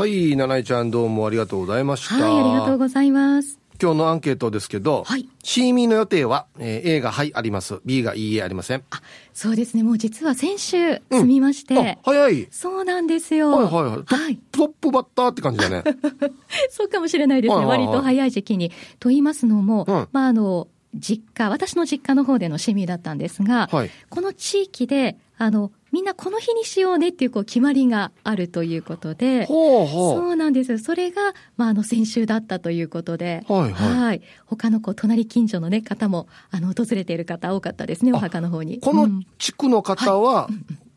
はい、七井ちゃんどうもありがとうございました。はい、ありがとうございます。今日のアンケートですけど、はいシーミーの予定は、えー A がはいあります。B がいいえありません。あ、そうですね。もう実は先週済みまして。あ、早い。そうなんですよ。はいはいはい。トはい。トップバッターって感じだね。そうかもしれないですね。はいはいはい割と早い時期に。と言いますのも、うんまあ、あの、実家、私の実家の方での市民だったんですが、はいこの地域で、あの、みんなこの日にしようねっていうこう決まりがあるということで、ほうほう。そうなんです。それが、まあ、あの、先週だったということで、はいはい他のこう、隣近所のね、方も、あの、訪れている方多かったですね、お墓の方に。このうん地区の方は、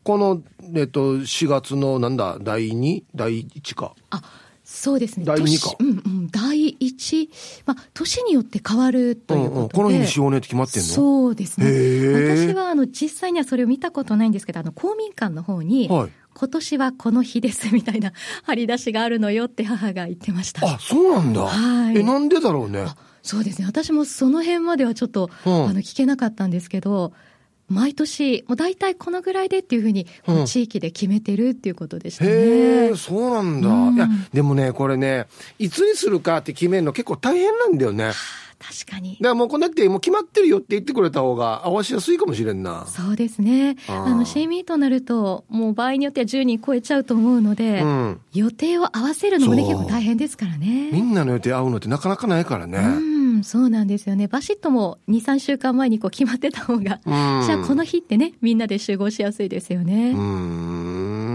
この、えっと、4月のなんだ、第2、第1か。あ、そうですね。第二か年うんうん。第一、まあ、年によって変わるということで。うんうんこの日にしようねって決まってんの？そうですね。私は、あの、実際にはそれを見たことないんですけど、あの、公民館の方に、はい今年はこの日ですみたいな張り出しがあるのよって母が言ってました。あ、そうなんだ。はいえ、なんでだろうね？あそうですね。私もその辺まではちょっと、うんあの、聞けなかったんですけど、毎年、もう大体このぐらいでっていうふうに、地域で決めてるっていうことでしたね。へえ、そうなんだ。うんいや、でもね、これね、いつにするかって決めるの結構大変なんだよね。だか確かに。らもうこんだってもう決まってるよって言ってくれた方が合わしやすいかもしれんな。そうですね。あの、シーミーとなると、もう場合によっては10人超えちゃうと思うので、うん予定を合わせるのもね、結構大変ですからね。みんなの予定合うのってなかなかないからね。うん、そうなんですよね。バシッとも2、3週間前にこう決まってた方が、うんじゃあこの日ってね、みんなで集合しやすいですよね。うー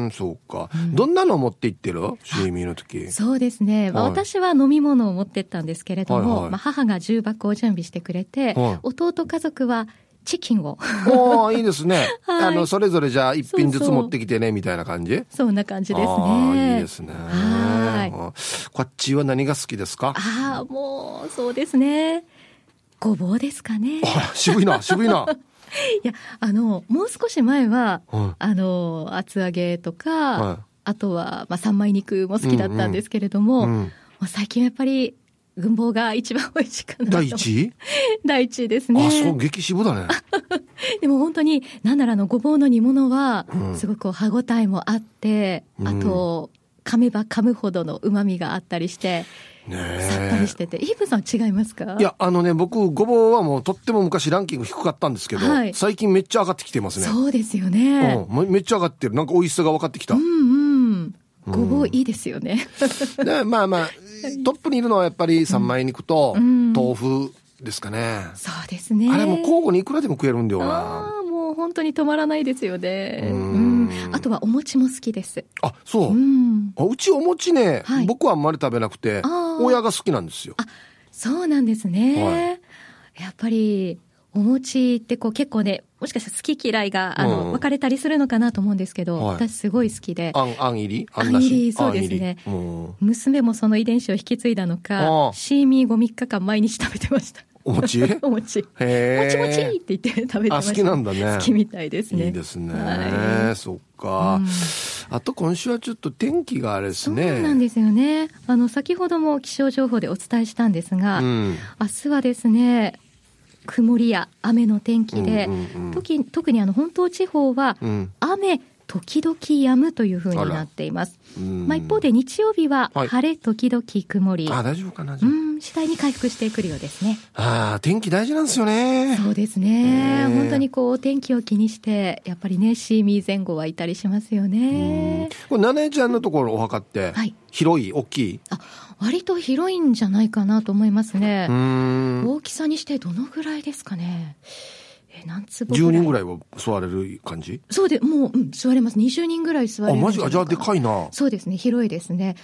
ん、そうか。どんなの持って行ってる？シーミーの時。そうですね。まあ、はい私は飲み物を持ってったんですけれども、はいはいまあ、母が重箱を準備してくれて、はい弟家族はチキンを、おーいいですね。はいあの、それぞれじゃあ一品ずつ持ってきてね、みたいな感じ？そんな感じですね。いいですね。はいうんこっちは何が好きですか？ああ、もう、そうですね。ごぼうですかね。あら、渋いな、渋いな。いや、あの、もう少し前は、はいあの、厚揚げとか、はいあとは、まあ、三枚肉も好きだったんですけれども、うんうんもう最近はやっぱり、軍棒が一番美味しいかなと。第一？位 第一位ですね。あ、そう、激渋だね。でも本当に、なんだろう、あの、ごぼうの煮物はう、んすごく歯ごたえもあって、うんあと、噛めば噛むほどの旨味があったりして、ねさっぱりしてて、イーブさん違いますか？いや、あのね、僕、ごぼうはもうとっても昔ランキング低かったんですけど、はい最近めっちゃ上がってきてますね。そうですよね。うん、めめっちゃ上がってる。なんか美味しさが分かってきた。うんうん。ごぼういいですよね。で、まあまあ、トップにいるのはやっぱり三枚肉とうん豆腐ですかね。そうですね。あれもう交互にいくらでも食えるんだよあな。あ、もう本当に止まらないですよね。ううんん。あとはお餅も好きです。あ、そう。うん。あうちお餅ね、はい僕はあんまり食べなくて親が好きなんですよ。あ、そうなんですね。はいやっぱり、お餅ってこう結構ね、もしかしたら好き嫌いが、あの、うん分かれたりするのかなと思うんですけど、はい。私すごい好きで、あん、あん入りあん入りそうですね。うん娘もその遺伝子を引き継いだのあかー、シーミー5、3日間毎日食べてました。お餅？お餅。へーもちもちって言って食べてました。あ好きなんだね。好きみたいですね。いいですね。はい。そっか、あと今週はちょっと天気があれですそうね。なんですよね。あの、先ほども気象情報でお伝えしたんですが、うん。明日はですね、曇りや雨の天気で、うんうんうん。時特にあの本島地方は、うん。雨時々止むというふうになっています。うん。まあ、一方で日曜日ははい。晴れ時々曇り、あ、大丈夫かな、う、ん、次第に回復してくるようですね。ああ、天気大事なんですよね。そうですね。ね本当にこう、お天気を気にして、やっぱりね、シーミー前後はいたりしますよね。これ、七重ちゃんのところお墓ってはい、広い、大きい。あ、割と広いんじゃないかなと思いますね。大きさにしてどのぐらいですかね。え、何坪10人ぐらいは座れる感じ？そうで、もう、うん、座れます。20人ぐらい座れあ、るんマジか。じゃあでかいな。そうですね、広いですね。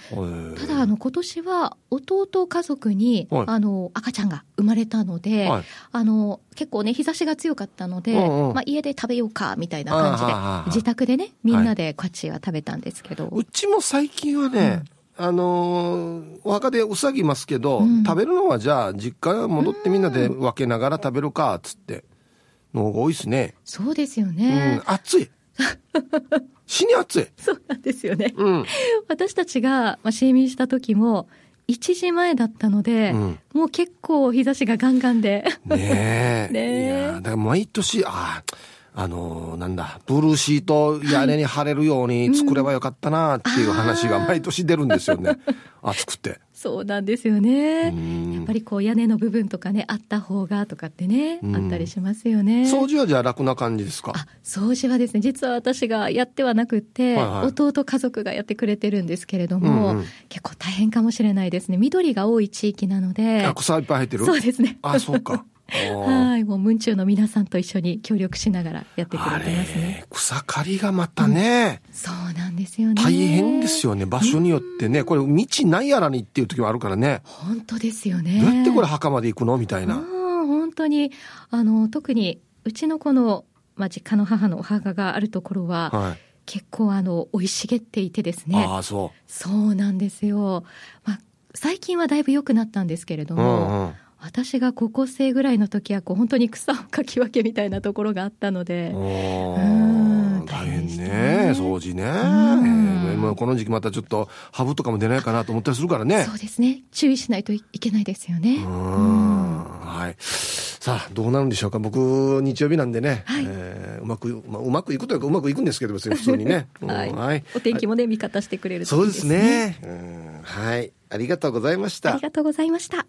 ただ、あの、今年は、弟家族に、はいあの、赤ちゃんが生まれたので、はいあの、結構ね、日差しが強かったので、うんうんまあ、家で食べようか、みたいな感じで自宅でね、みんなでこっちは食べたんですけど、うちも最近はね、あのーお墓でうさぎますけど、うん食べるのはじゃあ実家戻ってみんなで分けながら食べるかっつっての方が多いですね。そうですようねん、。暑い。死に暑い。そうなんですよね。うん。私たちが、まあ、シーミーした時も、1時前だったので、うんもう結構日差しがガンガンで。ねえ。ねえいやだから毎年、ああ、あのーなんだ、ブルーシート屋根に貼れるように作ればよかったなっていう話が毎年出るんですよね。暑くて。そうなんですよね。うんやっぱりこう屋根の部分とかね、あった方がとかってね、うんあったりしますよね。掃除はじゃあ楽な感じですか？あ掃除はですね実は私がやってはなくって、はいはい弟家族がやってくれてるんですけれども、うんうん結構大変かもしれないですね緑が多い地域なのであ、草いっぱい入ってる？そうですねあ、そうか。はいもう文中の皆さんと一緒に協力しながらやってくあれてますねれ、草刈りがまたね、そうなんですよね大変ですよね。場所によってね。これ、道ないやらにっていう時もあるからね。本当ですよねどうやってこれ墓まで行くのみたいあな。ー本当にあの特にうちのこの、まあ、実家の母のお墓があるところは、はい。結構あの生い茂っていてですねああ、そそうなんですよ、まあ、最近はだいぶ良くなったんですけれどう。も、うんうん。私が高校生ぐらいの時はこう本当に草をかき分けみたいなところがあったので、大変ねね。掃除ね、えん。ーもうこの時期またちょっとハブとかも出ないかなと思ったりするからね。そうですね。注意しないといけないですよね。うんはい。さあどうなるんでしょうか。僕日曜日なんでね、はい。えーうまく、まあ、うまくいくというかうまくいくんですけど別に普通にね、う んはい。はいお天気もね、味方してくれるといいそうですね。うんはい。ありがとうございました。ありがとうございました。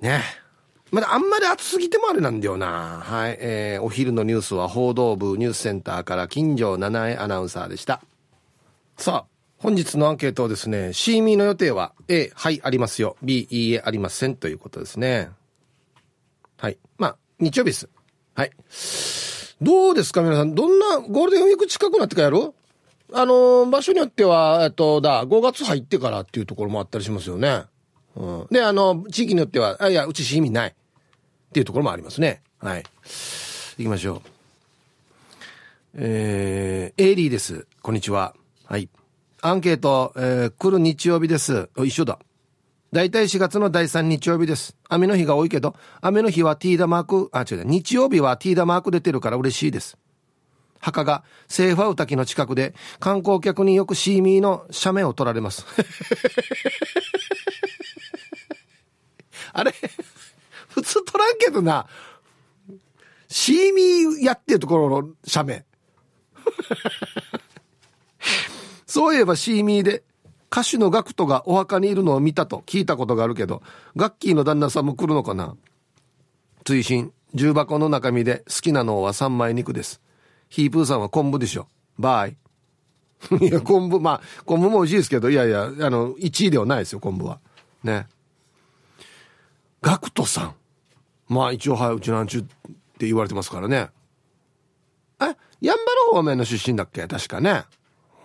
ね。まだあんまり暑すぎてもあれなんだよな。はい。えーお昼のニュースは報道部ニュースセンターから金城七重アナウンサーでした。さあ、本日のアンケートをですね、シーミーの予定は A、はい、ありますよ。B、いいえ、ありませんということですね。はい。まあ、日曜日です。はい。どうですか皆さん。どんなゴールデンウィーク近くなってからやるあのー場所によっては、えっと、だ、5月入ってからっていうところもあったりしますよね。うん。で、あの、地域によっては、あ、いや、うち市民ない。っていうところもありますね。はい。行きましょう。えー、エイリーです。こんにちは。はい。アンケート、えー、来る日曜日です。一緒だ。だいたい4月の第3日曜日です。雨の日が多いけど、雨の日はティーダマーク、あ、違う、日曜日はティーダマーク出てるから嬉しいです。墓がセーファウ滝の近くで観光客によくシーミーの写メを撮られます。あれ 普通撮らんけどな。シーミーやってるところの写メ。そういえばシーミーで歌手のガクトがお墓にいるのを見たと聞いたことがあるけど、ガッキーの旦那さんも来るのかな追伸重箱の中身で好きなのは三枚肉です。ヒープーさんは昆布でしょ。バイ。いや、昆布、まあ、昆布も美味しいですけど、いやいや、あの、1位ではないですよ、昆布は。ね。ガクトさん。まあ、一応、はい、うちなんちゅって言われてますからね。え、ヤンバル方面の出身だっけ？確かね。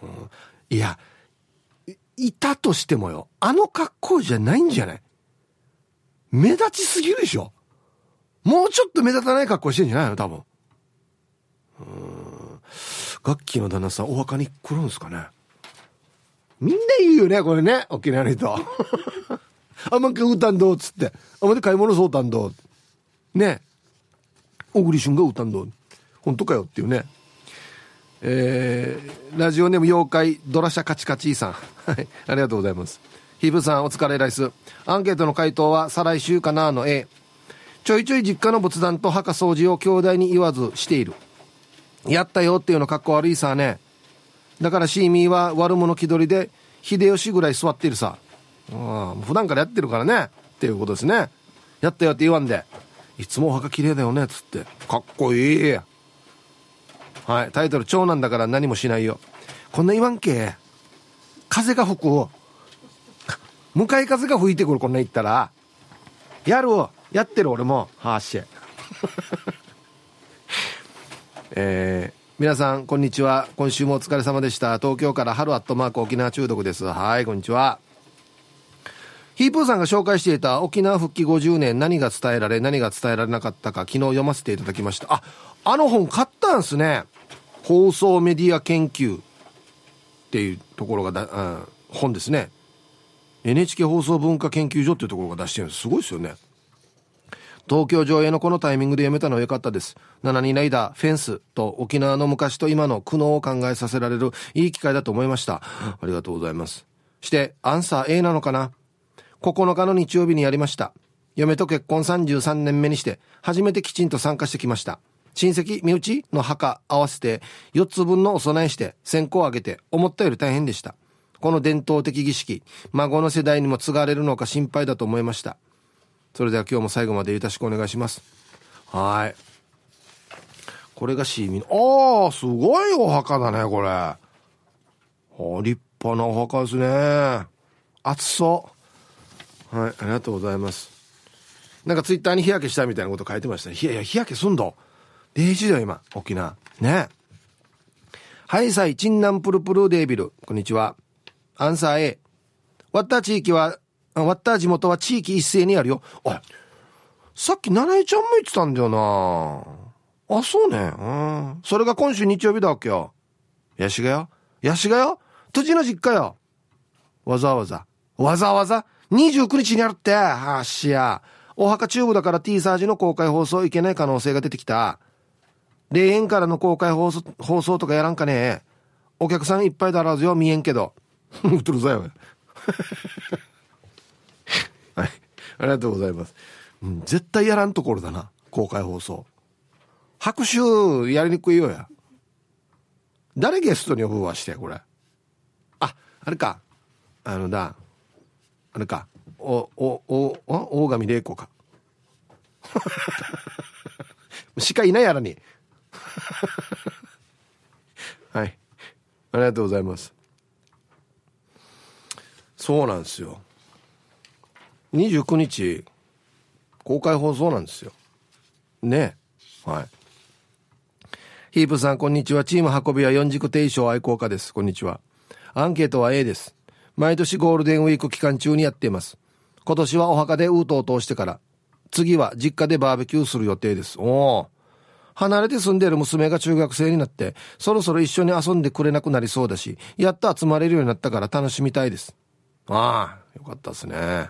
うん。いや、いたとしてもよ、あの格好じゃないんじゃない？目立ちすぎるでしょ。もうちょっと目立たない格好してんじゃないの？多分。楽器の旦那さんお墓に来るんですかね？みんな言うよねこれね。沖縄の人。あまんか歌んどうっつって。あまで買い物そうたんどう？ね。小栗旬が歌んどう？本当かよっていうね。えー、ラジオネーム妖怪ドラシャカチカチーさん。はい。ありがとうございます。ヒブさんお疲れライス。アンケートの回答は再来週かなの A ちょいちょい実家の仏壇と墓掃除を兄弟に言わずしている。やったよっていうのかっこ悪いさね。だからシーミーは悪者気取りで、秀吉ぐらい座ってるさ。うん、普段からやってるからね。っていうことですね。やったよって言わんで。いつもお墓綺麗だよねっ、つって。かっこいい。はい、タイトル、長男だから何もしないよ。こんな言わんけ。風が吹く。向かい風が吹いてくる、こんな言ったら。やるやってる俺も。はーし。えー皆さんこんにちは今週もお疲れ様でした東京から春アットマーク沖縄中毒ですはいこんにちはヒープーさんが紹介していた沖縄復帰50年何が伝えられ何が伝えられなかったか昨日読ませていただきましたああの本買ったんすね放送メディア研究っていうところがだ、うん、本ですね NHK 放送文化研究所っていうところが出してるんですすごいですよね東京上映のこのタイミングで読めたのは良かったです。7人ライダー、フェンスと沖縄の昔と今の苦悩を考えさせられるいい機会だと思いました。ありがとうございます。して、アンサー A なのかな？?9 日の日曜日にやりました。嫁と結婚33年目にして、初めてきちんと参加してきました。親戚身内の墓合わせて4つ分のお供えして線香をあげて思ったより大変でした。この伝統的儀式孫の世代にも継がれるのか心配だと思いました。それでは今日も最後までよろしくお願いします。はい。これがシーミンああすごいお墓だねこれ。立派なお墓ですね。暑そう。はいありがとうございます。なんかツイッターに日焼けしたみたいなこと書いてましたね。いやいや日焼けすんだ0時だよ今沖縄。ね。はいさいチンナンプルプルデービル。こんにちは。アンサー A ワッター地域はワッター地元は地域一斉にあるよ。あさっき七重ちゃんも言ってたんだよな。あそうね。うん。それが今週日曜日だわけよ。やしがよやしがよ土地の実家よ。わざわざ。わざわざ？29日にあるって。はっしや。お墓チューブだから T サージの公開放送いけない可能性が出てきた。霊園からの公開放送放送とかやらんかね。お客さんいっぱいだらずよ見えんけど。うとるぞよ はい。ありがとうございます、うん、絶対やらんところだな。公開放送。拍手やりにくいよや。誰ゲストに呼ぶわしてこれ。ああれか。あのだあれかおおお大神玲子か。しかいないやらに。はい。ありがとうございます。そうなんですよ。29日公開放送なんですよ。ね。はい。ヒープさんこんにちは。チーム運びは四軸定称愛好家です。こんにちは。アンケートは A です毎年ゴールデンウィーク期間中にやっています今年はお墓でウートを通してから次は実家でバーベキューする予定ですおお離れて住んでいる娘が中学生になって、そろそろ一緒に遊んでくれなくなりそうだし、やっと集まれるようになったから楽しみたいです。ああ、よかったですね。あ、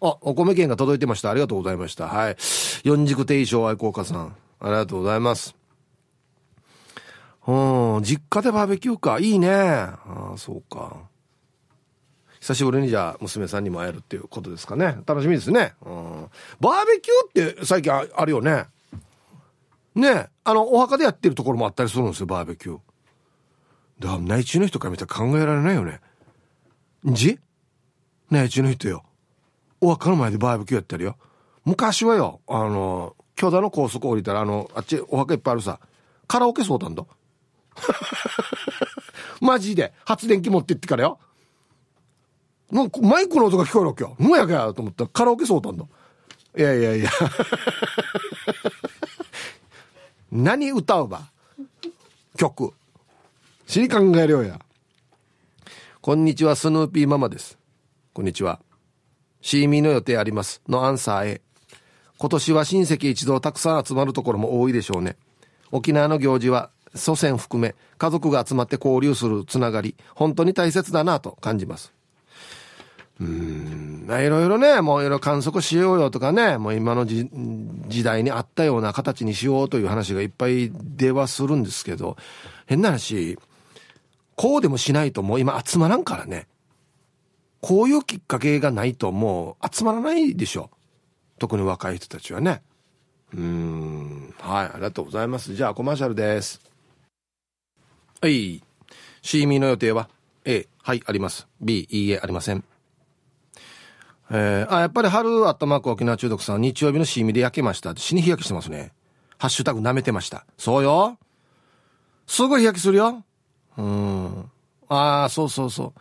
お米券が届いてました。ありがとうございました。はい。四軸定称愛好家さん。ありがとうございます。うん、実家でバーベキューか。いいね。ああ、そうか。久しぶりにじゃあ娘さんにも会えるっていうことですかね。楽しみですね。うん。バーベキューって最近あるよね。ねあの、お墓でやってるところもあったりするんですよ、バーベキュー。だから、内地の人から見たら考えられないよね。じ？内地の人よ。お墓の前でバーベキューやってるよ。昔はよ、あの、巨大の高速降りたら、あの、あっちお墓いっぱいあるさ、カラオケそうたんだ。マジで、発電機持ってってからよ。なんかマイクの音が聞こえるわけよ。むやかやと思ったらカラオケそうたんだ。いやいやいや。何歌うば？曲。死に考えるよや。こんにちはスヌーピーママです。こんにちは。シーミーの予定あります。のアンサー A 今年は親戚一同たくさん集まるところも多いでしょうね。沖縄の行事は祖先含め家族が集まって交流するつながり本当に大切だなと感じます。うん、いろいろね、もういろいろ観測しようよとかね、もう今の時代に合ったような形にしようという話がいっぱい出はするんですけど、変な話、こうでもしないともう今集まらんからね。こういうきっかけがないともう集まらないでしょ。特に若い人たちはね。うん、はい、ありがとうございます。じゃあコマーシャルです。はい。シーミの予定は？A、はい、あります。B、いいえ、ありません。えー、あ、やっぱり春アットマーク沖縄中毒さん、日曜日のシーミで焼けました。死に日焼けしてますね。ハッシュタグ舐めてました。そうよ。すぐ日焼けするよ。うん。ああ、そうそうそ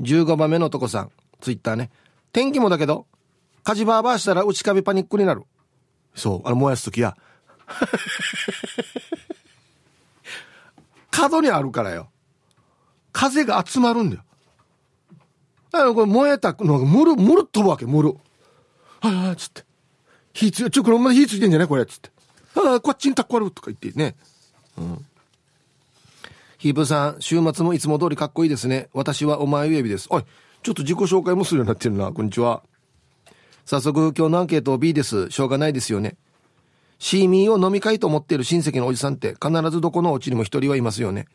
う。15番目の男さん、ツイッターね。天気もだけど、火事バーバーしたら内壁パニックになる。そう、あの燃やすときや。角にあるからよ。風が集まるんだよ。あこれ燃えたのが、むる、むるっ飛ぶわけ、むる。はいはい、つって。火つ、ちょ、これまだ火ついてんじゃないこれ、つって。ああ、こっちにたっこあるとか言ってね。うん。ヒープさん、週末もいつも通りかっこいいですね。私はお前指です。おい、ちょっと自己紹介もするようになってるな。こんにちは。早速、今日のアンケートを B です。しょうがないですよね。シーミーを飲み会と思っている親戚のおじさんって必ずどこのお家にも一人はいますよね。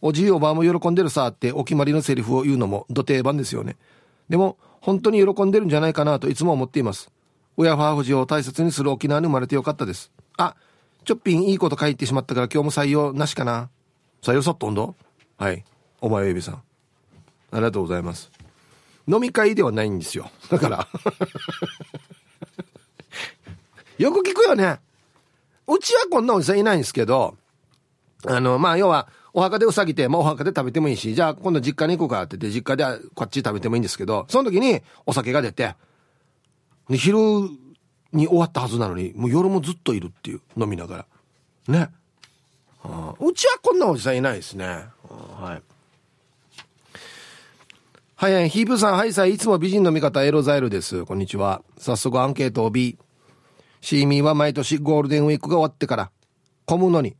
おじいおばあも喜んでるさってお決まりのセリフを言うのも土定番ですよね。でも、本当に喜んでるんじゃないかなといつも思っています。親ファーフジを大切にする沖縄に生まれてよかったです。あ、ちょっぴんいいこと書いてしまったから今日も採用なしかな。採用さっとんどはい。お前エビさん。ありがとうございます。飲み会ではないんですよ。だから よく聞くよね。うちはこんなおじさんいないんですけど、あの、まあ、要は、お墓でうさぎて、まあ、お墓で食べてもいいし、じゃあ今度実家に行こうかって言って、実家でこっち食べてもいいんですけど、その時にお酒が出て、昼に終わったはずなのに、もう夜もずっといるっていう、飲みながら。ね。あ、うちはこんなおじさんいないですね。はい。はい、ヒープさん、はいさい、いつも美人の味方、エロザイルです。こんにちは。早速アンケートを B。シーミーは毎年ゴールデンウィークが終わってから、混むのに、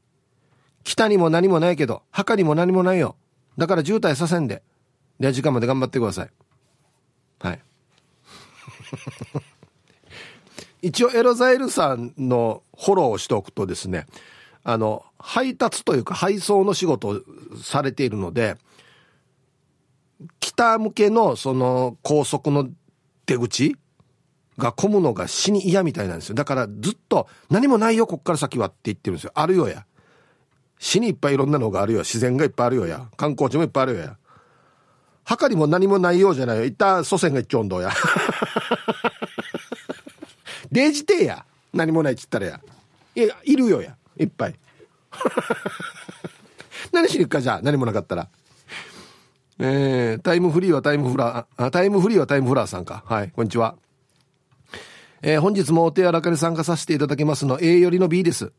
北にも何もないけど、墓にも何もないよ。だから渋滞させんで。で、時間まで頑張ってください。はい。一応エロザイルさんのフォローをしておくとですね、あの、配達というか配送の仕事をされているので、北向けのその高速の出口が混むのが死に嫌みたいなんですよ。だからずっと何もないよ、こっから先はって言ってるんですよ。あるよや。死にいっぱいいろんなのがあるよ。自然がいっぱいあるよや。観光地もいっぱいあるよや。墓にも何もないようじゃないよ。一旦祖先が一丁んどや。デジテや。何もないっつったらや。いや、いるよや。いっぱい。何しに行くかじゃあ。何もなかったら。えー、タイムフリーはタイムフラー、タイムフリーはタイムフラーさんか。はい、こんにちは。えー、本日もお手柔らかに参加させていただきますの A よりの B です。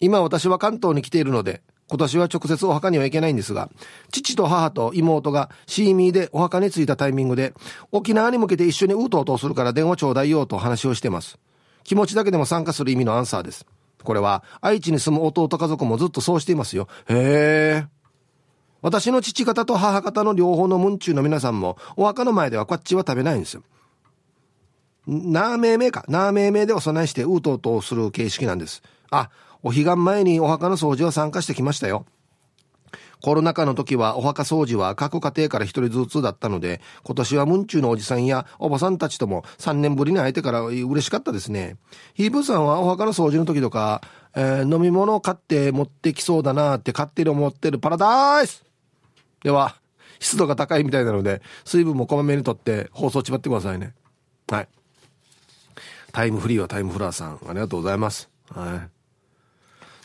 今私は関東に来ているので、今年は直接お墓には行けないんですが、父と母と妹がシーミーでお墓に着いたタイミングで、沖縄に向けて一緒にうとうとするから電話ちょうだいよと話をしてます。気持ちだけでも参加する意味のアンサーです。これは、愛知に住む弟家族もずっとそうしていますよ。へえ。私の父方と母方の両方のムンチューの皆さんも、お墓の前ではこっちは食べないんですよ。なーめいめいか。なーめいめいでお供えしてうとうとする形式なんです。あ、お彼岸前にお墓の掃除は参加してきましたよ。コロナ禍の時はお墓掃除は各家庭から一人ずつだったので、今年はムンチューのおじさんやおばさんたちとも3年ぶりに会えてから嬉しかったですね。ヒープさんはお墓の掃除の時とか、えー、飲み物を買って持ってきそうだなって勝手に思ってるパラダイスでは、湿度が高いみたいなので、水分もこまめにとって放送ちまってくださいね。はい。タイムフリーはタイムフラーさん、ありがとうございます。はい。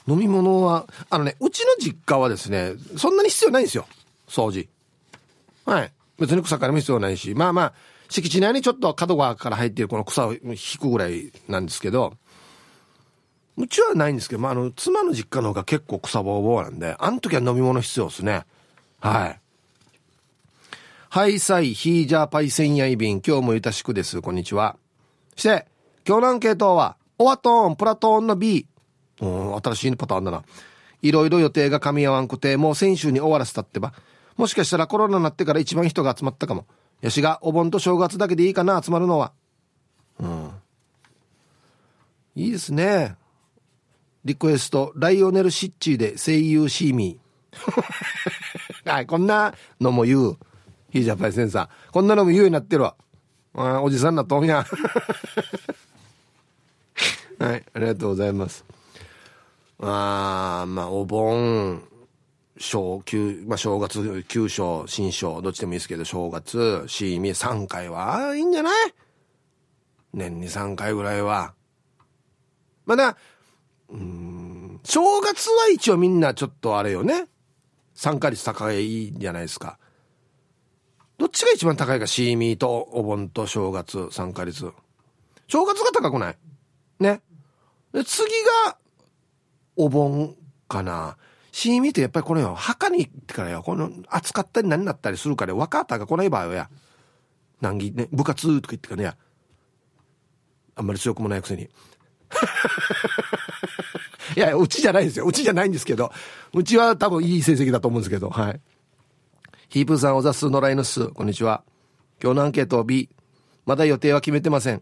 飲み物は、あのね、うちの実家はですね、そんなに必要ないんですよ。掃除。はい。別に草刈りも必要ないし、まあまあ、敷地内にちょっと角側から入っているこの草を引くぐらいなんですけど、うちはないんですけど、まあ、あの、妻の実家の方が結構草ぼうぼうなんで、あの時は飲み物必要ですね。はい。はい、さい、ヒージャーパイセンヤイビン、今日もゆたしくです。こんにちは。して、今日のアンケートは、オワトーン、プラトーンの B、うん、新しいパターンだな。いろいろ予定が噛み合わんくて、もう先週に終わらせたってば。もしかしたらコロナになってから一番人が集まったかも。やしが、お盆と正月だけでいいかな、集まるのは。うん。いいですね。リクエスト、ライオネル・シッチーで声優シーミー。はい、こんなのも言う。ヒージャパイセンサー。こんなのも言うようになってるわ。あおじさんなっとんや。はい、ありがとうございます。あまあお盆小旧、まあ、正月旧正新正どっちでもいいですけど正月しみ3回はいいんじゃない？年に3回ぐらいは。まだうん正月は一応みんなちょっとあれよね。参加率高いじゃないですか。どっちが一番高いかシーミーとお盆と正月参加率。正月が高くない？ね。で次がお盆かな。シーミーってやっぱりこのよ、墓に行ってからよ、この暑かったり何だったりするから、若ったが来ない場合はや、難儀ね、部活とか言ってからね、あんまり強くもないくせに。いや、うちじゃないですよ。うちじゃないんですけど。うちは多分いい成績だと思うんですけど、はい。ヒープーさん、おざすのらいのす、こんにちは。今日のアンケートを B。まだ予定は決めてません。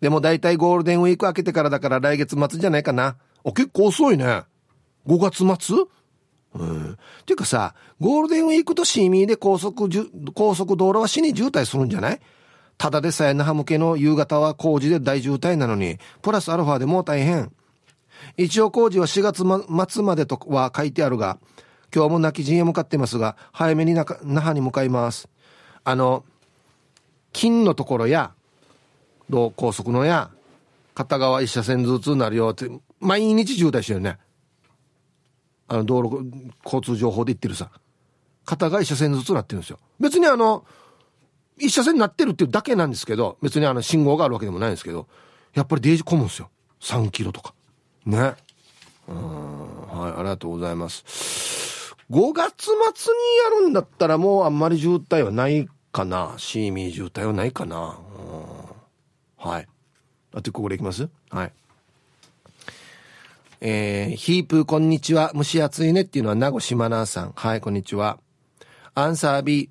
でも大体ゴールデンウィーク明けてからだから来月末じゃないかな。あ、結構遅いね。5月末？うん。っていうかさ、ゴールデンウィークとシーミーで高速、高速道路は死に渋滞するんじゃない？ただでさえ那覇向けの夕方は工事で大渋滞なのに、プラスアルファでもう大変。一応工事は4月末までとは書いてあるが、今日も泣き陣へ向かってますが、早めに那覇に向かいます。あの、金のところや、道高速のや、片側一車線ずつになるよって、毎日渋滞してるね。あの、道路、交通情報で言ってるさ。片側一車線ずつなってるんですよ。別にあの、一車線になってるっていうだけなんですけど、別にあの信号があるわけでもないんですけど、やっぱりデージ混むんですよ。3キロとか。ね。うん、はい、ありがとうございます。5月末にやるんだったらもうあんまり渋滞はないかな。シーミー渋滞はないかな。うん、はい。あとここでいきます？はい。えー、ヒープこんにちは。蒸し暑いねっていうのは名護島奈さん。はい、こんにちは。アンサー B。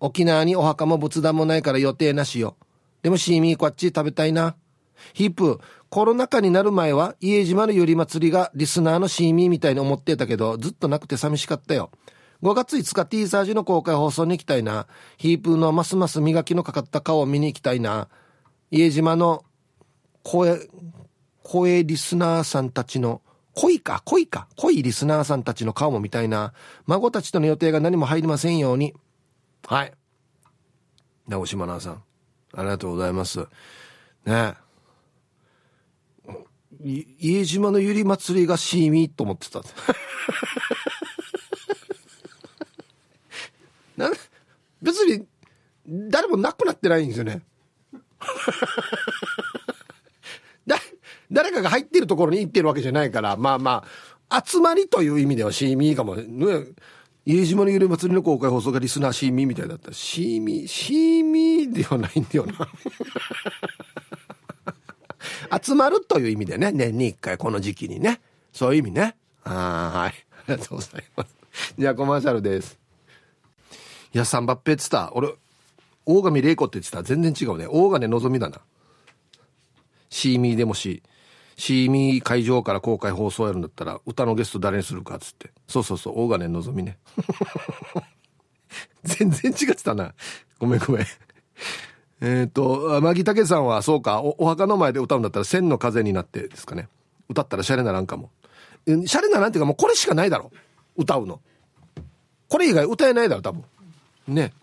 沖縄にお墓も仏壇もないから予定なしよ。でもシーミーこっち食べたいな。ヒープ、コロナ禍になる前は家島のゆり祭りがリスナーのシーミーみたいに思ってたけど、ずっとなくて寂しかったよ。5月5日 T サージの公開放送に行きたいな。ヒープーのますます磨きのかかった顔を見に行きたいな。家島の声声、リスナーさんたちの、恋か、恋か、恋リスナーさんたちの顔も見たいな。孫たちとの予定が何も入りませんように。はい。直島奈さん。ありがとうございます。ね家島のゆり祭りがシーミーと思ってた。な別に誰もなくなってないんですよね。誰かが入ってるところに行ってるわけじゃないから、まあまあ、集まりという意味ではシーミーかも。ね、家島のゆり祭りの公開放送がリスナーシーミーみたいだった、シーミー、シーミーではないんだよな。集まるという意味でね、年に一回この時期にね。そういう意味ね。あはい。ありがとうございます。じゃあコマーシャルです。いや、サンバッペって言った。俺、大神玲子って言ってた。全然違うね。大金のぞみだな。シーミーでもし、シーミー会場から公開放送やるんだったら、歌のゲスト誰にするかっつって。そうそうそう、大金のぞみね。全然違ってたな。ごめんごめん。えっ、と、マギタケさんはそうかお、お墓の前で歌うんだったら千の風になってですかね。歌ったらシャレならんかも。シャレならんっていうかもうこれしかないだろ。歌うの。これ以外歌えないだろ、多分。ね。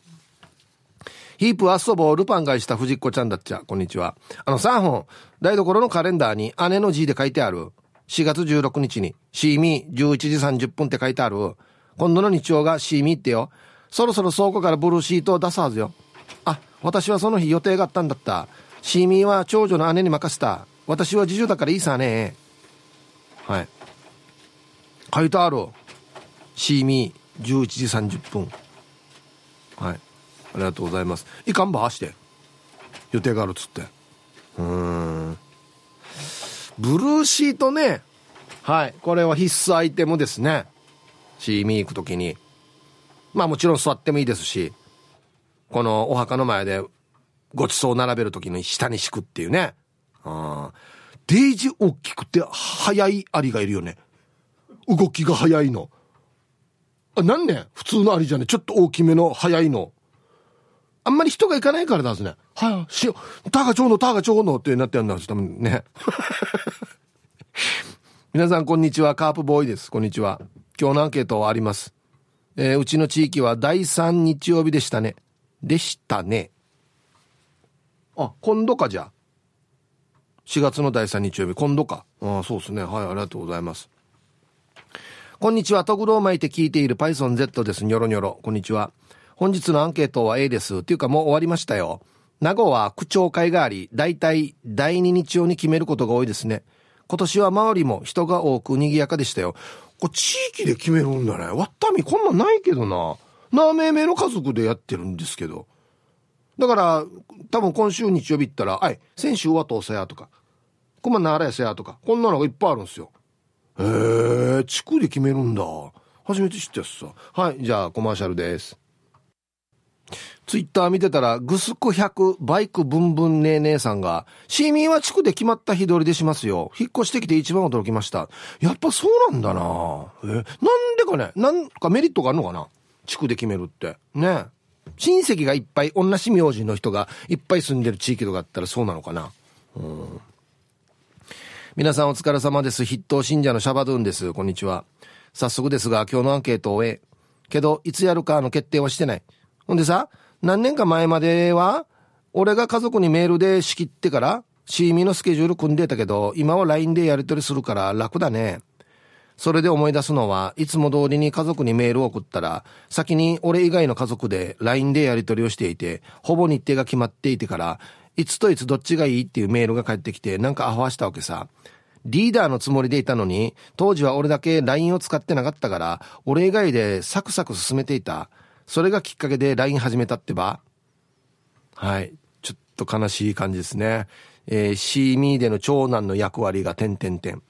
ヒープ遊ぼうルパン返した藤子ちゃんだっちゃ。こんにちは。あの3本、台所のカレンダーに姉の字で書いてある。4月16日に、シーミー11時30分って書いてある。今度の日曜がシーミーってよ。そろそろ倉庫からブルーシートを出すはずよ。あ、私はその日予定があったんだった。シーミーは長女の姉に任せた。私は次女だからいいさね。はい。書いてある。シーミー11時30分。はい。ありがとうございます。いかんばして。予定があるっつって。うん。ブルーシートね。はい。これは必須アイテムですね。シーミー行くときに。まあもちろん座ってもいいですし。このお墓の前でごちそう並べる時に下に敷くっていうね。あデージ大きくて速いアリがいるよね。動きが速いの。あ、なんね普通のアリじゃねちょっと大きめの速いの。あんまり人が行かないからですね。はい、しよう。タガチョウのタガチョウのってなってやんだ多分ね。皆さんこんにちは。カープボーイです。こんにちは。今日のアンケートはあります。えー、うちの地域は第3日曜日でしたね。でしたね。あ、今度かじゃ4月の第3日曜日、今度か。あそうですね。はい、ありがとうございます。こんにちは。トグロを巻いて聞いている PythonZ です。ニョロニョロ。こんにちは。本日のアンケートは A です。っていうかもう終わりましたよ。名護は区長会があり、だいたい第2日曜に決めることが多いですね。今年は周りも人が多く賑やかでしたよ。これ地域で決めるんだね。わったみこんなんないけどな。何名目の家族でやってるんですけど。だから、多分今週日曜日行ったら、はい、先週はどうせやとか、こまならやせやとか、こんなのがいっぱいあるんですよ。へえ、地区で決めるんだ。初めて知ったやつさ。はい、じゃあコマーシャルです。ツイッター見てたら、グスク100バイクブンブンねえねえさんが、シーミーは地区で決まった日取りでしますよ。引っ越してきて一番驚きました。やっぱそうなんだなえ、なんでかね？なんかメリットがあるのかな？地区で決めるって。ね親戚がいっぱい、同じ名字の人がいっぱい住んでる地域とかあったらそうなのかな。うん。皆さんお疲れ様です。筆頭信者のシャバドゥンです。こんにちは。早速ですが、今日のアンケートを終え。けど、いつやるかの決定はしてない。ほんでさ、何年か前までは、俺が家族にメールで仕切ってから、シーミーのスケジュール組んでたけど、今は LINE でやり取りするから楽だね。それで思い出すのは、いつも通りに家族にメールを送ったら、先に俺以外の家族で LINE でやり取りをしていて、ほぼ日程が決まっていてから、いつといつどっちがいいっていうメールが返ってきて、なんかアホはしたわけさ。リーダーのつもりでいたのに、当時は俺だけ LINE を使ってなかったから、俺以外でサクサク進めていた。それがきっかけで LINE 始めたってば。はい。ちょっと悲しい感じですね。えー、シーミーでの長男の役割が点々点。